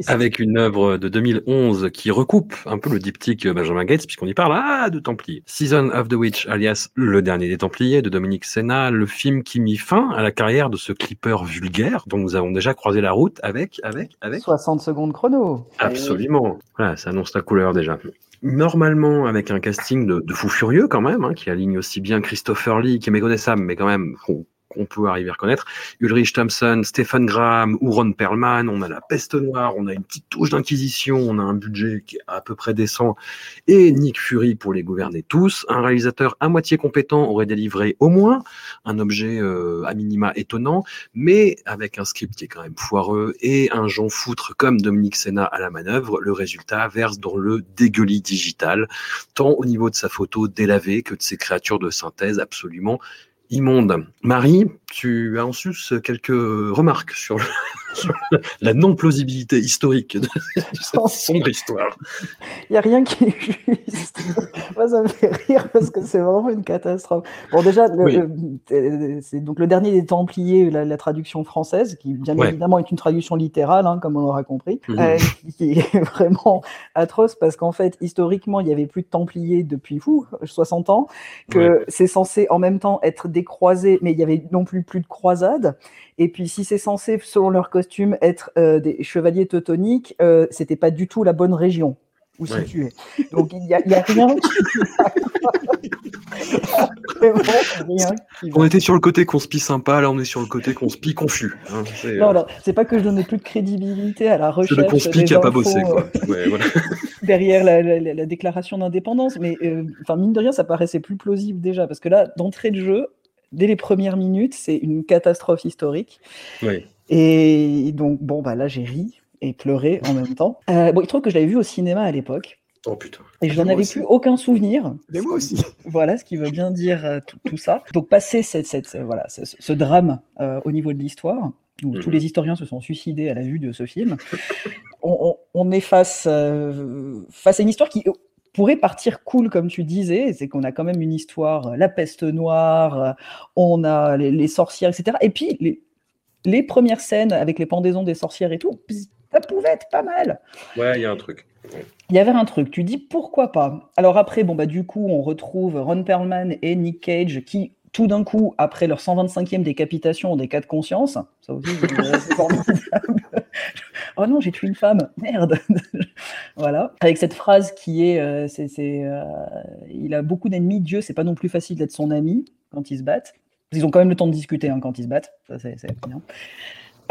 avec une œuvre de 2011 qui recoupe un peu le diptyque Benjamin Gates, puisqu'on y parle ah, de Templiers. Season of the Witch, alias Le Dernier des Templiers de Dominique Senna, le film qui mit fin à la carrière de ce clipper vulgaire dont nous avons déjà croisé la route avec, avec, avec 60 secondes chrono. Absolument. Voilà, ça annonce la couleur déjà. Normalement, avec un casting de, fou furieux quand même, hein, qui aligne aussi bien Christopher Lee, qui est méconnaissable, mais quand même qu'on qu'on peut arriver à reconnaître, Ulrich Thompson, Stephen Graham ou Ron Perlman, on a la peste noire, on a une petite touche d'inquisition, on a un budget qui est à peu près décent, et Nick Fury pour les gouverner tous. Un réalisateur à moitié compétent aurait délivré au moins un objet euh, à minima étonnant, mais avec un script qui est quand même foireux et un Jean Foutre comme Dominique Senna à la manœuvre, le résultat verse dans le dégueulis digital, tant au niveau de sa photo délavée que de ses créatures de synthèse absolument immondes. Marie, tu as en sus quelques remarques sur, le- sur la non-plausibilité historique de, cette sombre histoire. Il n'y a rien qui est juste. Moi, ça me fait rire parce que c'est vraiment une catastrophe. Bon, déjà, Oui. euh, c'est donc le dernier des Templiers, la, la traduction française, qui bien Ouais. évidemment est une traduction littérale, hein, comme on l'aura compris, Mhm. euh, qui, est vraiment atroce parce qu'en fait, historiquement, il n'y avait plus de Templiers depuis fou, 60 ans, que Ouais. c'est censé en même temps être des croisés, mais il y avait non plus plus de croisades. Et puis, si c'est censé, selon leur costume, être euh, des chevaliers teutoniques, euh, c'était pas du tout la bonne région où Ouais. situer. Donc, il n'y a, y a rien qui. On était sur le côté conspi sympa, là on est sur le côté conspi confus. hein. C'est Non, euh, non, c'est pas que je donnais plus de crédibilité à la c'est recherche le conspi des qui a pas infos, bossé. Quoi. euh, Ouais, voilà. derrière la, la- la- la déclaration d'indépendance, mais euh, enfin mine de rien, ça paraissait plus plausible déjà, parce que là, d'entrée de jeu, dès les premières minutes, c'est une catastrophe historique. Oui. Et donc, bon, bah là, j'ai ri et pleuré en même temps. Euh, bon, il trouve que je l'avais vu au cinéma à l'époque. Oh putain. Et je n'en avais plus aucun souvenir. Mais moi aussi. Voilà ce qui veut bien dire euh, tout, tout ça. Donc, passer cette, cette, ce- voilà, ce, ce drame euh, au niveau de l'histoire, où tous Mhm. les historiens se sont suicidés à la vue de ce film, on, on- on est face, euh, face à une histoire qui pourrait partir cool, comme tu disais. C'est qu'on a quand même une histoire, euh, la peste noire, euh, on a les, les sorcières, etc. Et puis, les, les premières scènes avec les pendaisons des sorcières et tout, ça pouvait être pas mal. Ouais, il y a un truc. Il y avait un truc, tu dis pourquoi pas. Alors après, bon bah du coup, on retrouve Ron Perlman et Nick Cage qui, tout d'un coup, après leur 125e décapitation, ont des cas de conscience. Ça aussi, c'est formidable. oh non, j'ai tué une femme, merde. voilà. Avec cette phrase qui est, euh, c'est, c'est, euh, il a beaucoup d'ennemis, Dieu, c'est pas non plus facile d'être son ami quand ils se battent. Ils ont quand même le temps de discuter hein, quand ils se battent, ça c'est, bien.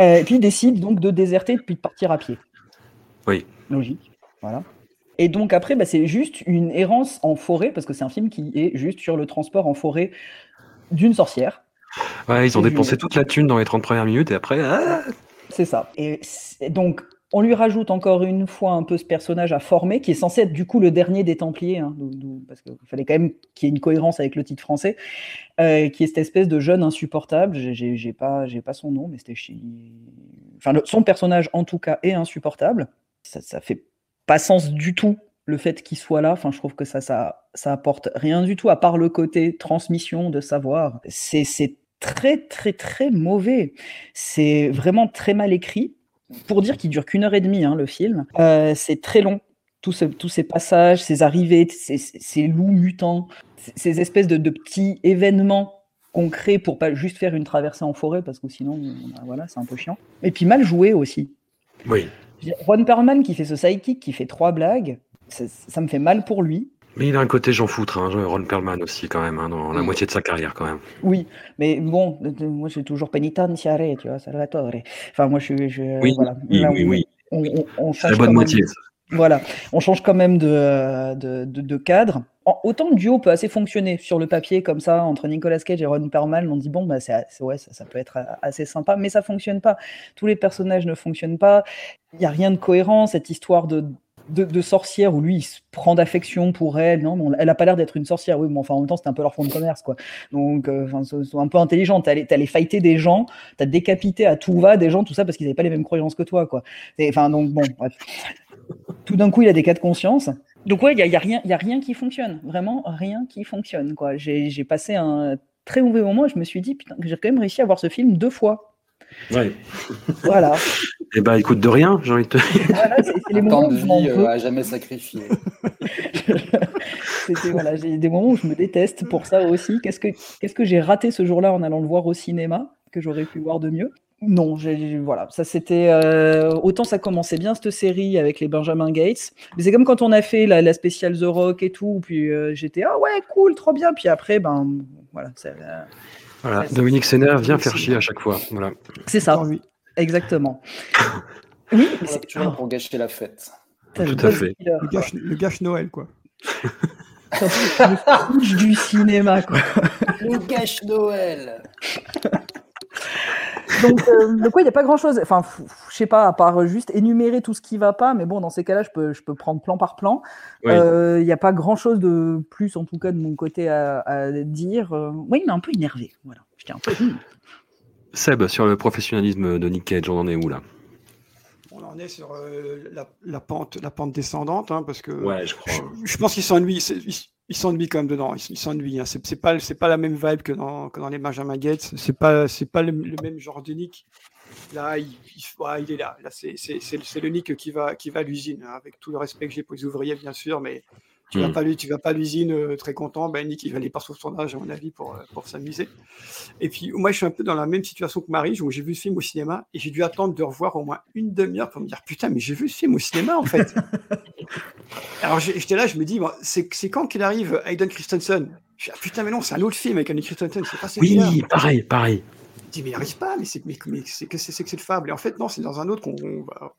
Euh, et puis il décide donc de déserter puis de partir à pied. Oui. Logique. Voilà. Et donc après, bah, c'est juste une errance en forêt, parce que c'est un film qui est juste sur le transport en forêt d'une sorcière. Ouais, ils ont dépensé toute la thune dans les 30 premières minutes et après. ah C'est ça. Et donc, on lui rajoute encore une fois un peu ce personnage à former, qui est censé être du coup le dernier des Templiers, hein, parce qu'il fallait quand même qu'il y ait une cohérence avec le titre français, euh, qui est cette espèce de jeune insupportable. J'ai- pas, pas son nom, mais c'était Enfin, son personnage en tout cas est insupportable. Ça, ça fait pas sens du tout le fait qu'il soit là. Enfin, je trouve que ça, ça, ça apporte rien du tout à part le côté transmission de savoir. C'est très, très, très mauvais. C'est vraiment très mal écrit. Pour dire qu'il dure qu'une heure et demie, hein, le film, Euh, c'est très long. Tous ce- tous ces passages, ces arrivées, ces, loups mutants, ces- ces espèces de, de petits événements qu'on crée pour pas juste faire une traversée en forêt, parce que sinon, voilà, c'est un peu chiant. Et puis mal joué aussi. Oui. Ron Perlman qui fait ce sidekick, qui fait trois blagues, ça, ça me fait mal pour lui. Mais il a un côté Jean Foutre, hein, Ron Perlman aussi, quand même, hein, dans la moitié de sa carrière, quand même. Oui, mais bon, moi j'ai toujours penitenziare, tu vois, salvatore. Enfin, moi je suis. je- Oui, voilà. oui, Là, oui, on- oui. On, on- on C'est change la bonne moitié. ça. Voilà, on change quand même de, de, de- de cadre. En- autant le duo peut assez fonctionner sur le papier comme ça entre Nicolas Cage et Ron Perlman. On dit bon bah c'est c'est- ouais ça, ça peut être assez sympa, mais ça fonctionne pas. Tous les personnages ne fonctionnent pas. Il y a rien de cohérent cette histoire de de, de sorcière où lui il se prend d'affection pour elle. Non, elle a pas l'air d'être une sorcière. Oui, mais enfin en même temps c'était un peu leur fond de commerce quoi. Donc euh, enfin un peu intelligent. T'as allé t'as allé fighter des gens, t'as décapité à tout va des gens, tout ça parce qu'ils n'avaient pas les mêmes croyances que toi quoi. Enfin donc bon bref tout d'un coup, il a des cas de conscience. Donc ouais, il n'y a, y a rien, il y a rien qui fonctionne. Vraiment, rien qui fonctionne. quoi. J'ai j'ai passé un très mauvais moment et je me suis dit, putain, j'ai quand même réussi à voir ce film deux fois. Ouais. Voilà. Eh ben, écoute, de rien, j'ai envie de te dire. Voilà, c'est les moments de vie euh, à jamais sacrifié. C'était voilà, j'ai des moments où je me déteste pour ça aussi. Qu'est-ce que qu'est-ce que j'ai raté ce jour-là en allant le voir au cinéma que j'aurais pu voir de mieux? Non, j'ai voilà, ça c'était euh, autant ça commençait bien cette série avec les Benjamin Gates, mais c'est comme quand on a fait la, la spéciale The Rock et tout, puis euh, j'étais ah ouais cool, trop bien, puis après ben voilà, euh, Voilà, Dominique Sénère vient faire chier à chaque fois. Voilà. c'est ça, exactement. Oui, mais c'est oh, pour gâcher la fête. Tout à fait. killer, Le quoi. gâche, le gâche Noël, quoi. le du cinéma quoi. Le gâche Noël Donc, euh, donc ouais, il n'y a pas grand-chose. Enfin, je sais pas, à part juste énumérer tout ce qui va pas, mais bon, dans ces cas-là, je peux, je peux prendre plan par plan. Oui. Euh, Il n'y a pas grand-chose de plus, en tout cas, de mon côté à, à dire. Euh, oui, il m'a un peu énervé. Voilà. J'étais un peu. Seb, sur le professionnalisme de Nick Cage, on en est où là? On en est sur euh, la, la pente, la pente descendante, hein, parce que Ouais, je crois. je, je pense qu'il s'ennuie. Il, s'ennuie quand même dedans. Il, s'ennuie. Hein. C'est c'est pas, c'est pas la même vibe que dans, que dans les Benjamin Gates. C'est pas, c'est pas le, le même genre de Nick. Là, il, il- ouais, il est là. Là, c'est, c'est, c'est, c'est le Nick qui va, qui va à l'usine, hein, avec tout le respect que j'ai pour les ouvriers, bien sûr, mais tu vas Mm. pas lui, tu vas pas à l'usine euh, très content. Ben Nick, il va aller par son âge, à mon avis, pour, euh, pour s'amuser. Et puis, moi, je suis un peu dans la même situation que Marie, où j'ai vu le film au cinéma et j'ai dû attendre de revoir au moins une demi-heure pour me dire putain, mais j'ai vu ce film au cinéma en fait. Alors j'étais là, je me dis, bon, c'est quand qu'il arrive Hayden Christensen? Je dis, ah, putain, mais non, c'est un autre film avec Hayden Christensen, c'est pas. Oui, pareil, pareil. Je dis, mais il n'arrive pas, mais c'est mais, mais c'est que c'est que c'est le fable. Et en fait, non, c'est dans un autre qu'on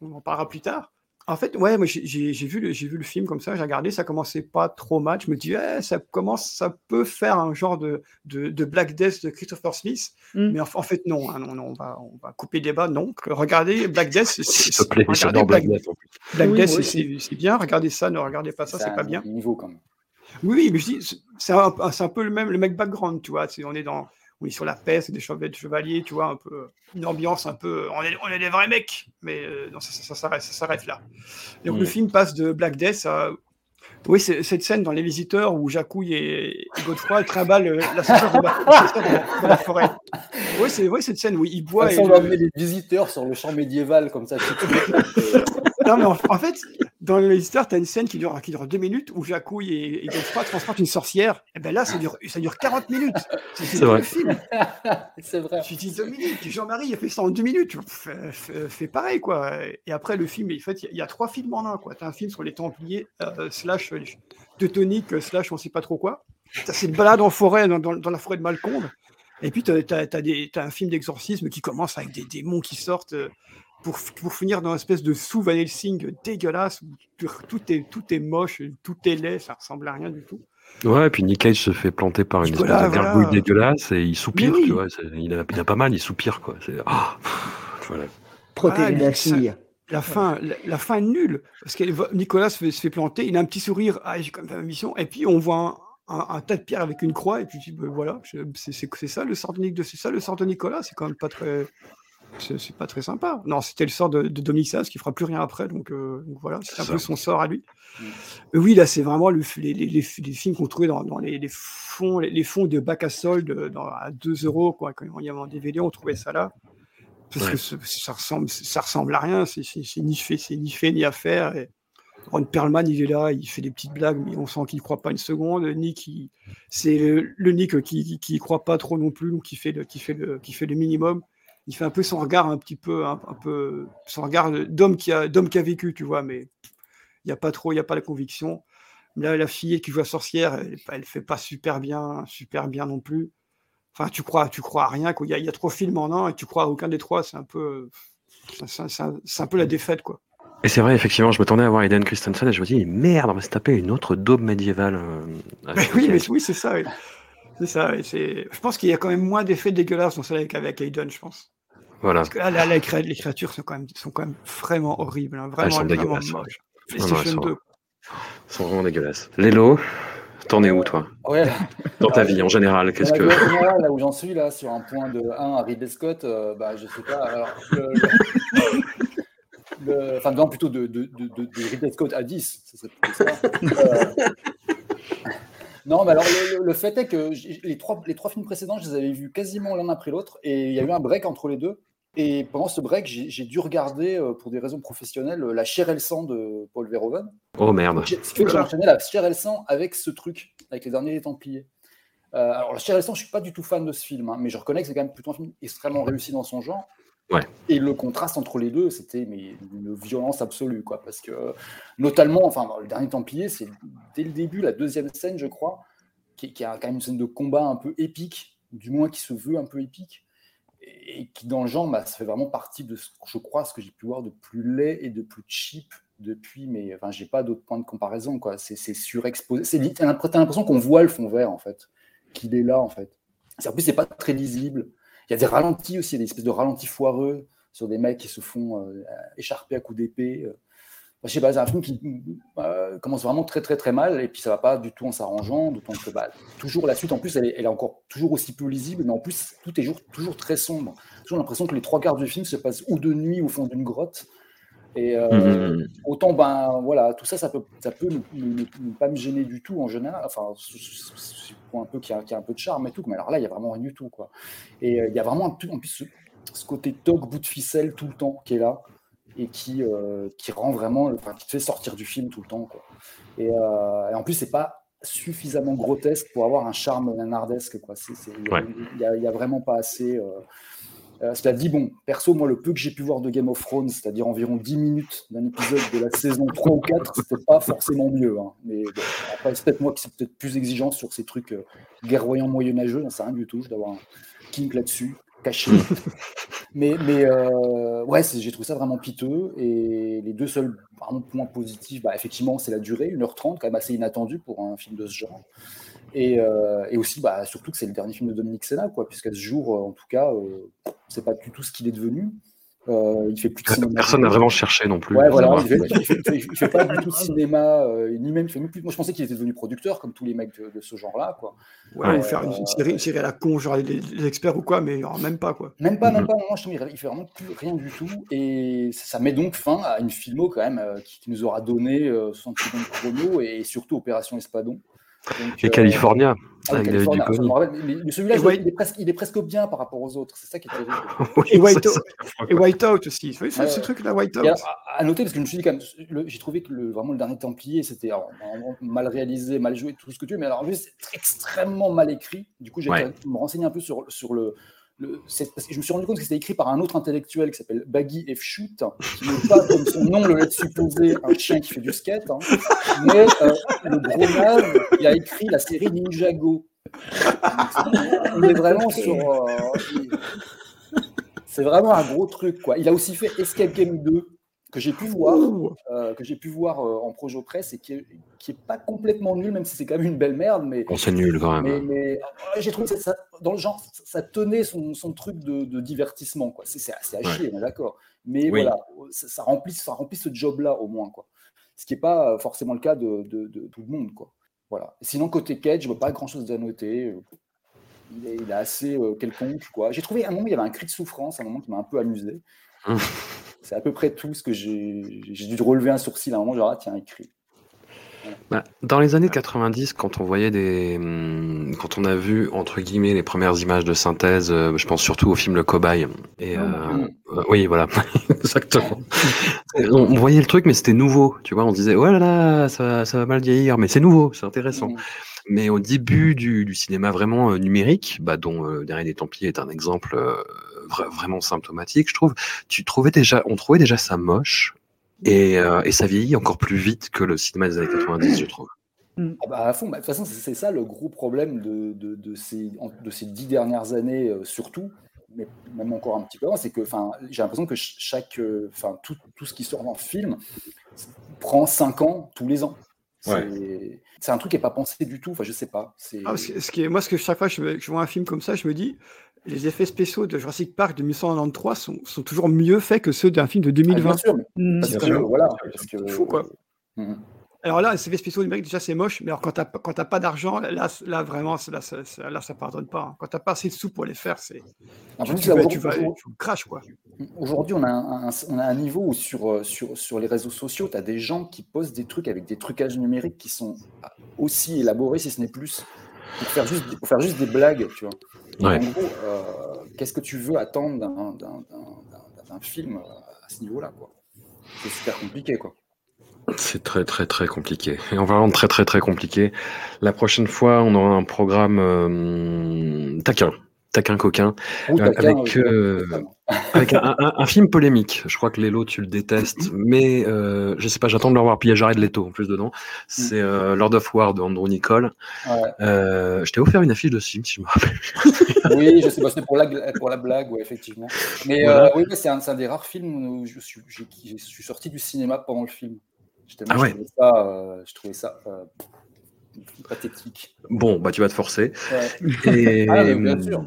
on en parlera plus tard. En fait, ouais, moi j'ai- vu, le- j'ai vu le film comme ça, j'ai regardé, ça commençait pas trop mal. Je me dis, eh, ça commence, ça peut faire un genre de, de, de Black Death de Christopher Smith. Mm. Mais en, en fait, non, hein, non, non, on va, on va couper le débat. Non, regardez Black Death. c'est- S'il c'est- te plaît, regardez Black Death. Black Oui, Death, c'est- aussi. c'est c'est bien. Regardez ça, ne regardez pas ça, C'est c'est pas bien. niveau quand même. Oui, mais je dis, c'est- un, c'est un peu le même, le même background, tu vois. on est dans, on est sur la paix, c'est des chevaliers, tu vois, un peu une ambiance un peu. On est, on est des vrais mecs, mais euh, non, ça, ça, ça s'arrête, ça s'arrête là. Donc le Mm. film passe de Black Death à oui, c'est cette scène dans Les Visiteurs où Jacouille et, et Godefroy trimballent euh, l'ascenseur dans, la- dans la- forêt. Oui, c'est ouais, cette scène où il boit. Façon et le- d'emmener les visiteurs sur le champ médiéval comme ça. Non, mais en, en fait, dans le Visiteurs, tu as une scène qui dure, qui dure deux minutes où Jacouille et, et Godefroy transportent une sorcière. Et ben là, ça dure, ça dure 40 minutes. C'est C'est vrai. le film. c'est vrai. Tu dis Dominique, Jean-Marie, il a fait ça en deux minutes. Fais, fais- fais pareil, quoi. Et après, le film, en fait, il y a- il y, a trois films en un, quoi. Tu as un film sur les Templiers, euh, slash euh, Teutonique, euh, slash on sait pas trop quoi. Tu as cette balade en forêt, dans, dans- dans la forêt de Malcombe. Et puis, tu as, un film d'exorcisme qui commence avec des démons qui sortent. Pour, pour finir dans une espèce de sous Van Helsing dégueulasse, où tout est, tout est moche, tout est laid, ça ressemble à rien du tout. Ouais, et puis Nick Cage se fait planter par une Nicolas, espèce de gargouille voilà. dégueulasse et il soupire, oui. tu vois. Il a, il a pas mal, il soupire, quoi. C'est- ah, voilà. Protéger Protéger la fille. La fin, la, la fin est nulle. Parce que Nicolas se fait, se fait planter, il a un petit sourire, ah, j'ai quand même fait ma mission, et puis on voit un, un- un tas de pierres avec une croix, et puis tu dis, ben voilà, je- c'est c'est- c'est ça le sort de, Nic- de- c'est ça le sort de Nicolas, c'est quand même pas très. C'est pas très sympa. Non, c'était le sort de, de Dominique Sass qui fera plus rien après, donc, euh, donc voilà, c'est un Ça. peu son sort à lui. Mais oui, là, c'est vraiment le, les, les, les, les films qu'on trouvait dans, dans les, les fonds, les, fonds de bac à solde dans, à 2 euros, quoi. Quand il y avait en DVD, on trouvait ça là. Parce Ouais. que ce- ça ressemble, ça ressemble à rien, c'est ni fait, c'est ni fait ni à faire. Et Ron Perlman, il est là, il fait des petites blagues, mais on sent qu'il ne croit pas une seconde. Nick, il- c'est le, le Nick qui, qui, qui y croit pas trop non plus, donc qui fait le, qui fait le, qui fait le minimum. Il fait un peu son regard un petit peu, un, un peu son regard d'homme qui a, d'homme qui a vécu, tu vois, mais il n'y a pas trop, il n'y a pas la conviction. Là, la fille qui joue la sorcière, elle, elle fait pas super bien, super bien non plus. Enfin, tu crois, tu crois à rien. quoi. Il y, y a trop de films en un et tu crois à aucun des trois. C'est un peu, c'est- un, un peu la défaite, quoi. Et c'est vrai, effectivement, je m'attendais à voir Eden Christensen et je me dis, merde, on va se taper une autre daube médiévale. euh, Mais avec oui, mais oui, c'est ça. oui. C'est ça. et c'est- Je pense qu'il y a quand même moins d'effets dégueulasses dans celle avec, avec Hayden, je pense. Voilà. Parce que là, là, les, cré- les créatures sont quand même, sont quand même vraiment horribles. hein, Ah, elles Vraiment, sont vraiment dégueulasses. moches. Non, non, elles sont- 2. Elles sont vraiment dégueulasses. Lélo, t'en es où, toi? Ouais. Dans ta Alors, vie, en général, qu'est-ce que. là où j'en suis, là, sur un point de 1 à Ridley Scott, euh, bah, je sais pas. Alors, le- le- le- enfin, non, plutôt de, de, de, de- Ridley Scott à 10. ça serait plutôt ça. Euh, non, mais alors, le, fait est que les trois, les trois films précédents, je les avais vus quasiment l'un après l'autre, et il y a eu un break entre les deux. Et pendant ce break, j'ai dû regarder, euh, pour des raisons professionnelles, euh, la chair et le sang de Paul Verhoeven. Oh merde. Ce qui fait que j'ai enchaîné la chair et le sang avec ce truc, avec les derniers Templiers. Euh, alors, la chair et le sang, je suis pas du tout fan de ce film, hein, mais je reconnais que c'est quand même plutôt un film extrêmement réussi dans son genre. Et le contraste entre les deux, c'était mais une violence absolue, quoi. Parce que, notamment, enfin, le dernier Templier, c'est dès le début, la deuxième scène, je crois, qui, a quand même une scène de combat un peu épique, du moins qui se veut un peu épique, et, qui, dans le genre, bah, ça fait vraiment partie de, ce, je crois, ce que j'ai pu voir de plus laid et de plus cheap depuis, mais enfin, j'ai pas d'autre point de comparaison, quoi. C'est surexposé. C'est T'as l'impr- t'as l'impression qu'on voit le fond vert, en fait, qu'il est là, en fait. En plus, c'est pas très lisible. Il y a des ralentis aussi, des espèces de ralentis foireux sur des mecs qui se font euh, écharper à coups d'épée. euh. Je sais pas, c'est un film qui euh, commence vraiment très très très mal et puis ça va pas du tout en s'arrangeant, d'autant que bah, toujours la suite en plus elle est, elle est encore toujours aussi peu lisible, mais en plus tout est toujours, toujours très sombre. J'ai l'impression que les trois quarts du film se passent ou de nuit au fond d'une grotte. Et euh, Mhm. autant ben voilà, tout ça ça peut ça peut ne, pas me gêner du tout en général. Enfin, c'est- un peu qu'il y, a- qu'il y a un peu de charme et tout, mais alors là il y a vraiment rien du tout quoi. Et euh, il y a vraiment un, en plus ce, ce côté toc bout de ficelle tout le temps qui est là et qui, euh, qui rend vraiment, enfin, qui te fait sortir du film tout le temps. Quoi. Et, et en plus, c'est pas suffisamment grotesque pour avoir un charme nanardesque. Quoi. Il y a- Ouais. a, y a vraiment pas assez. Euh, cela dit, bon, perso, moi, le peu que j'ai pu voir de Game of Thrones, c'est-à-dire environ 10 minutes d'un épisode de la saison 3 ou 4, c'était pas forcément mieux. hein. Mais bon, après, c'est peut-être moi qui suis peut-être plus exigeant sur ces trucs euh, guerroyants moyenâgeux, j'en sais rien du tout. Je dois avoir un kink là-dessus, caché. mais mais euh, ouais, j'ai trouvé ça vraiment piteux. Et les deux seuls vraiment points positifs, bah, effectivement, c'est la durée, 1h30, quand même assez inattendu pour un film de ce genre. Et, euh, et aussi, bah, surtout que c'est le dernier film de Dominique Sena, quoi, puisqu'à ce jour, euh, en tout cas, euh, c'est pas du tout ce qu'il est devenu. Euh, il fait plus de cinéma. Personne n'a vraiment cherché non plus. Ouais, voilà, il fait, il fait- il fait- il fait pas du tout de cinéma, euh, ni même, il fait même plus. Moi, je pensais qu'il était devenu producteur, comme tous les mecs de, de ce genre-là, quoi. Ouais, ou faire une, une série, une série à la con, genre les, les experts ou quoi, mais genre, même pas quoi. Même pas, même pas, non, je trouve qu'il fait vraiment plus rien du tout. Et ça met donc fin à une filmo quand même euh, qui, qui nous aura donné euh, 60 secondes chrono et surtout Opération Espadon. Donc, Et euh, California, ah, avec California, celui-là, White- il, est presque, bien par rapport aux autres. C'est ça qui est terrible. Et White, ça, et Whiteout aussi. Oui, c'est Ouais, ce ouais. truc-là, Whiteout. Et alors, à, à noter, parce que je me suis dit quand même, j'ai trouvé que le, vraiment le dernier Templier, c'était mal réalisé, mal joué, tout ce que tu veux, mais alors en plus, c'est extrêmement mal écrit. Du coup, j'ai Ouais. me renseigner un peu sur, sur le. Le- je me suis rendu compte que c'était écrit par un autre intellectuel qui s'appelle Baggy F. Shoot, qui n'est pas, comme son nom le laisse supposer, un chien qui fait du skate, hein, mais euh, le gros qui a écrit la série Ninjago. On est vraiment sur. euh, C'est vraiment un gros truc, quoi. Il a aussi fait Escape Game 2, que j'ai pu voir, euh, que j'ai pu voir euh, en projo presse et qui est, qui est pas complètement nul, même si c'est quand même une belle merde. Mais Bon, c'est nul quand mais, même. mais, euh, j'ai trouvé que ça, dans le genre, ça tenait son, son truc de, de divertissement, quoi. C'est à Ouais. chier, on est d'accord. Mais Oui. voilà, ça, ça remplit, ça remplit ce job-là au moins, quoi. Ce qui n'est pas euh, forcément le cas de, de- de tout le monde, quoi. Voilà. Sinon, côté Cage, je vois pas grand-chose à noter. Il est, il est assez euh, quelconque, quoi. J'ai trouvé à un moment, il y avait un cri de souffrance, à un moment qui m'a un peu amusé. C'est à peu près tout ce que j'ai j'ai dû relever un sourcil à un moment, genre, ah, tiens, il crie. Bah, dans les années 90, quand on voyait des, hum, quand on a vu entre guillemets les premières images de synthèse, euh, je pense surtout au film Le Cobaye. Et euh, euh, oui, voilà, exactement. on, voyait le truc, mais c'était nouveau. Tu vois, on disait ouais là là, ça, va- ça va mal vieillir, mais c'est nouveau, c'est intéressant. Mais au début du, du cinéma vraiment numérique, bah, dont euh, Le Dernier des Templiers est un exemple euh, vra- vraiment symptomatique, je trouve, tu trouvais déjà, on trouvait déjà ça moche. Et, euh, et ça vieillit encore plus vite que le cinéma des années 90, je trouve. Ah bah, à fond, bah, de toute façon, c'est ça le gros problème de, de, de ces, en- de ces dix dernières années, euh, surtout, mais même encore un petit peu avant, c'est que j'ai l'impression que ch- chaque, euh, tout, tout ce qui sort en film prend cinq ans tous les ans. C'est Ouais. un truc qui n'est pas pensé du tout, enfin, je sais pas. Ah, ce, ce qui est, moi, ce que chaque fois que je, me- que je vois un film comme ça, je me dis, les effets spéciaux de Jurassic Park de 1993 sont, sont toujours mieux faits que ceux d'un film de 2020. Ah, bien sûr, mais- parce que, voilà, parce que- Fou, quoi. Mhm. Alors là, les effets spéciaux numériques, déjà, c'est moche, mais alors quand t'as pas- quand t'as pas d'argent, là, là, vraiment, là, ça, ça- là, ça pardonne pas. hein. Quand t'as pas assez de sous pour les faire, c'est. En Tu, plus, tu vas, tu vas, tu craches, quoi. Aujourd'hui, on, a un, un- on a un niveau où sur, euh, sur, sur les réseaux sociaux, tu as des gens qui postent des trucs avec des trucages numériques qui sont aussi élaborés, si ce n'est plus, pour faire juste, pour faire juste des blagues, tu vois. Ouais. En gros, euh, qu'est-ce que tu veux attendre d'un- film euh, à ce niveau-là, quoi? C'est super compliqué, quoi. C'est très très très compliqué. Et en parlant de très très très compliqué, la prochaine fois, on aura un programme euh, taquin, taquin coquin, Ou taquin, avec, euh, avec un, un- un film polémique. Je crois que Lélo, tu le détestes, mais euh, je sais pas, j'attends de le revoir. Puis il y a Jared Leto en plus dedans. C'est euh, Lord of War de Andrew Nicole. Ouais. Euh, je t'ai offert une affiche de ce film, si je me rappelle. Oui, je sais pas, c'est pour la, pour la blague, ouais, effectivement. Mais Voilà. euh, oui, c'est un, des rares films où je suis, je suis sorti du cinéma pendant le film. Ah je, trouvais ça, je trouvais ça pathétique. Bon, bah tu vas te forcer. Ouais. Et Ah, bien sûr.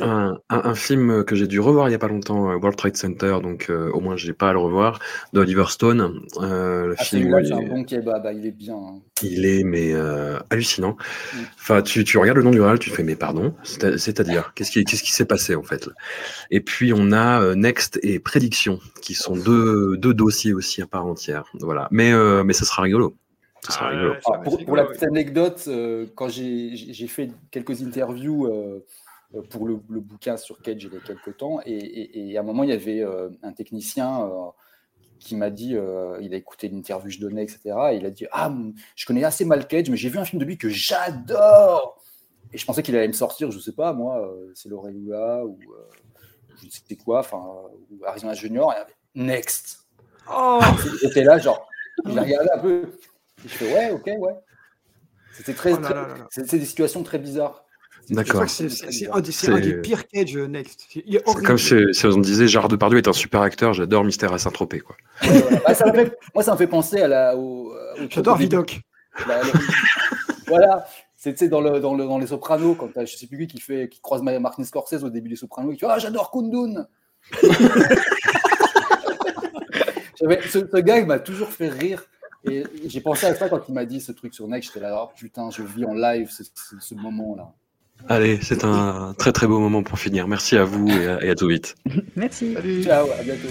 Un, un- un film que j'ai dû revoir il y a pas longtemps, euh, World Trade Center, donc euh, au moins j'ai pas à le revoir, de Oliver Stone. Euh, le Ah, film, celui-là, il c'est un est- bon kebab, bah, il est bien. hein. Il est mais euh, hallucinant. Enfin, tu, tu regardes le nom du réal, tu te fais mais pardon, C'est- c'est-à-dire qu'est-ce qui qu'est-ce qui s'est passé en fait là? Et puis on a euh, Next et Prédiction qui sont deux, deux dossiers aussi à part entière. Voilà, mais euh, mais ça sera rigolo. Ça sera rigolo. Ah, pour, pour la petite anecdote, euh, quand j'ai fait quelques interviews pour le, le bouquin sur Cage il y a quelques temps, et, et- et à un moment, il y avait euh, un technicien euh, qui m'a dit, euh, il a écouté l'interview que je donnais, etc. Et il a dit, ah, je connais assez mal Cage, mais j'ai vu un film de lui que j'adore. Et je pensais qu'il allait me sortir, je sais pas, moi, euh, c'est L'Oreilua ou euh, je ne sais quoi, enfin, euh, ou Arizona Junior, et il y avait Next. Oh J'étais là, genre, il a regardé un peu. Et je fais, ouais, ok, ouais. C'était très. Oh là très- là là là. c'est c'est des situations très bizarres. D'accord. C'est un, des- un pires Cage euh, Next. Il est comme si, si on disait Gérard Depardieu est un super acteur, j'adore Mystère à Saint-Tropez quoi. Ouais, voilà. Bah, ça me fait- moi, ça me fait penser à la. Au, au- J'adore. Vidoc. La- la- voilà. C'est tu sais, dans, le, dans, le, dans Les Sopranos, quand je sais plus qui qui, fait, qui croise Martin Scorsese au début des Sopranos, il dit Ah, j'adore Kundun ce, ce gars, il m'a toujours fait rire. Et j'ai pensé à ça quand il m'a dit ce truc sur Next. J'étais là, oh putain, je vis en live ce, ce- ce moment-là. Allez, c'est un très très beau moment pour finir. Merci à vous et à, et à tout vite. Merci. Salut. Ciao, à bientôt.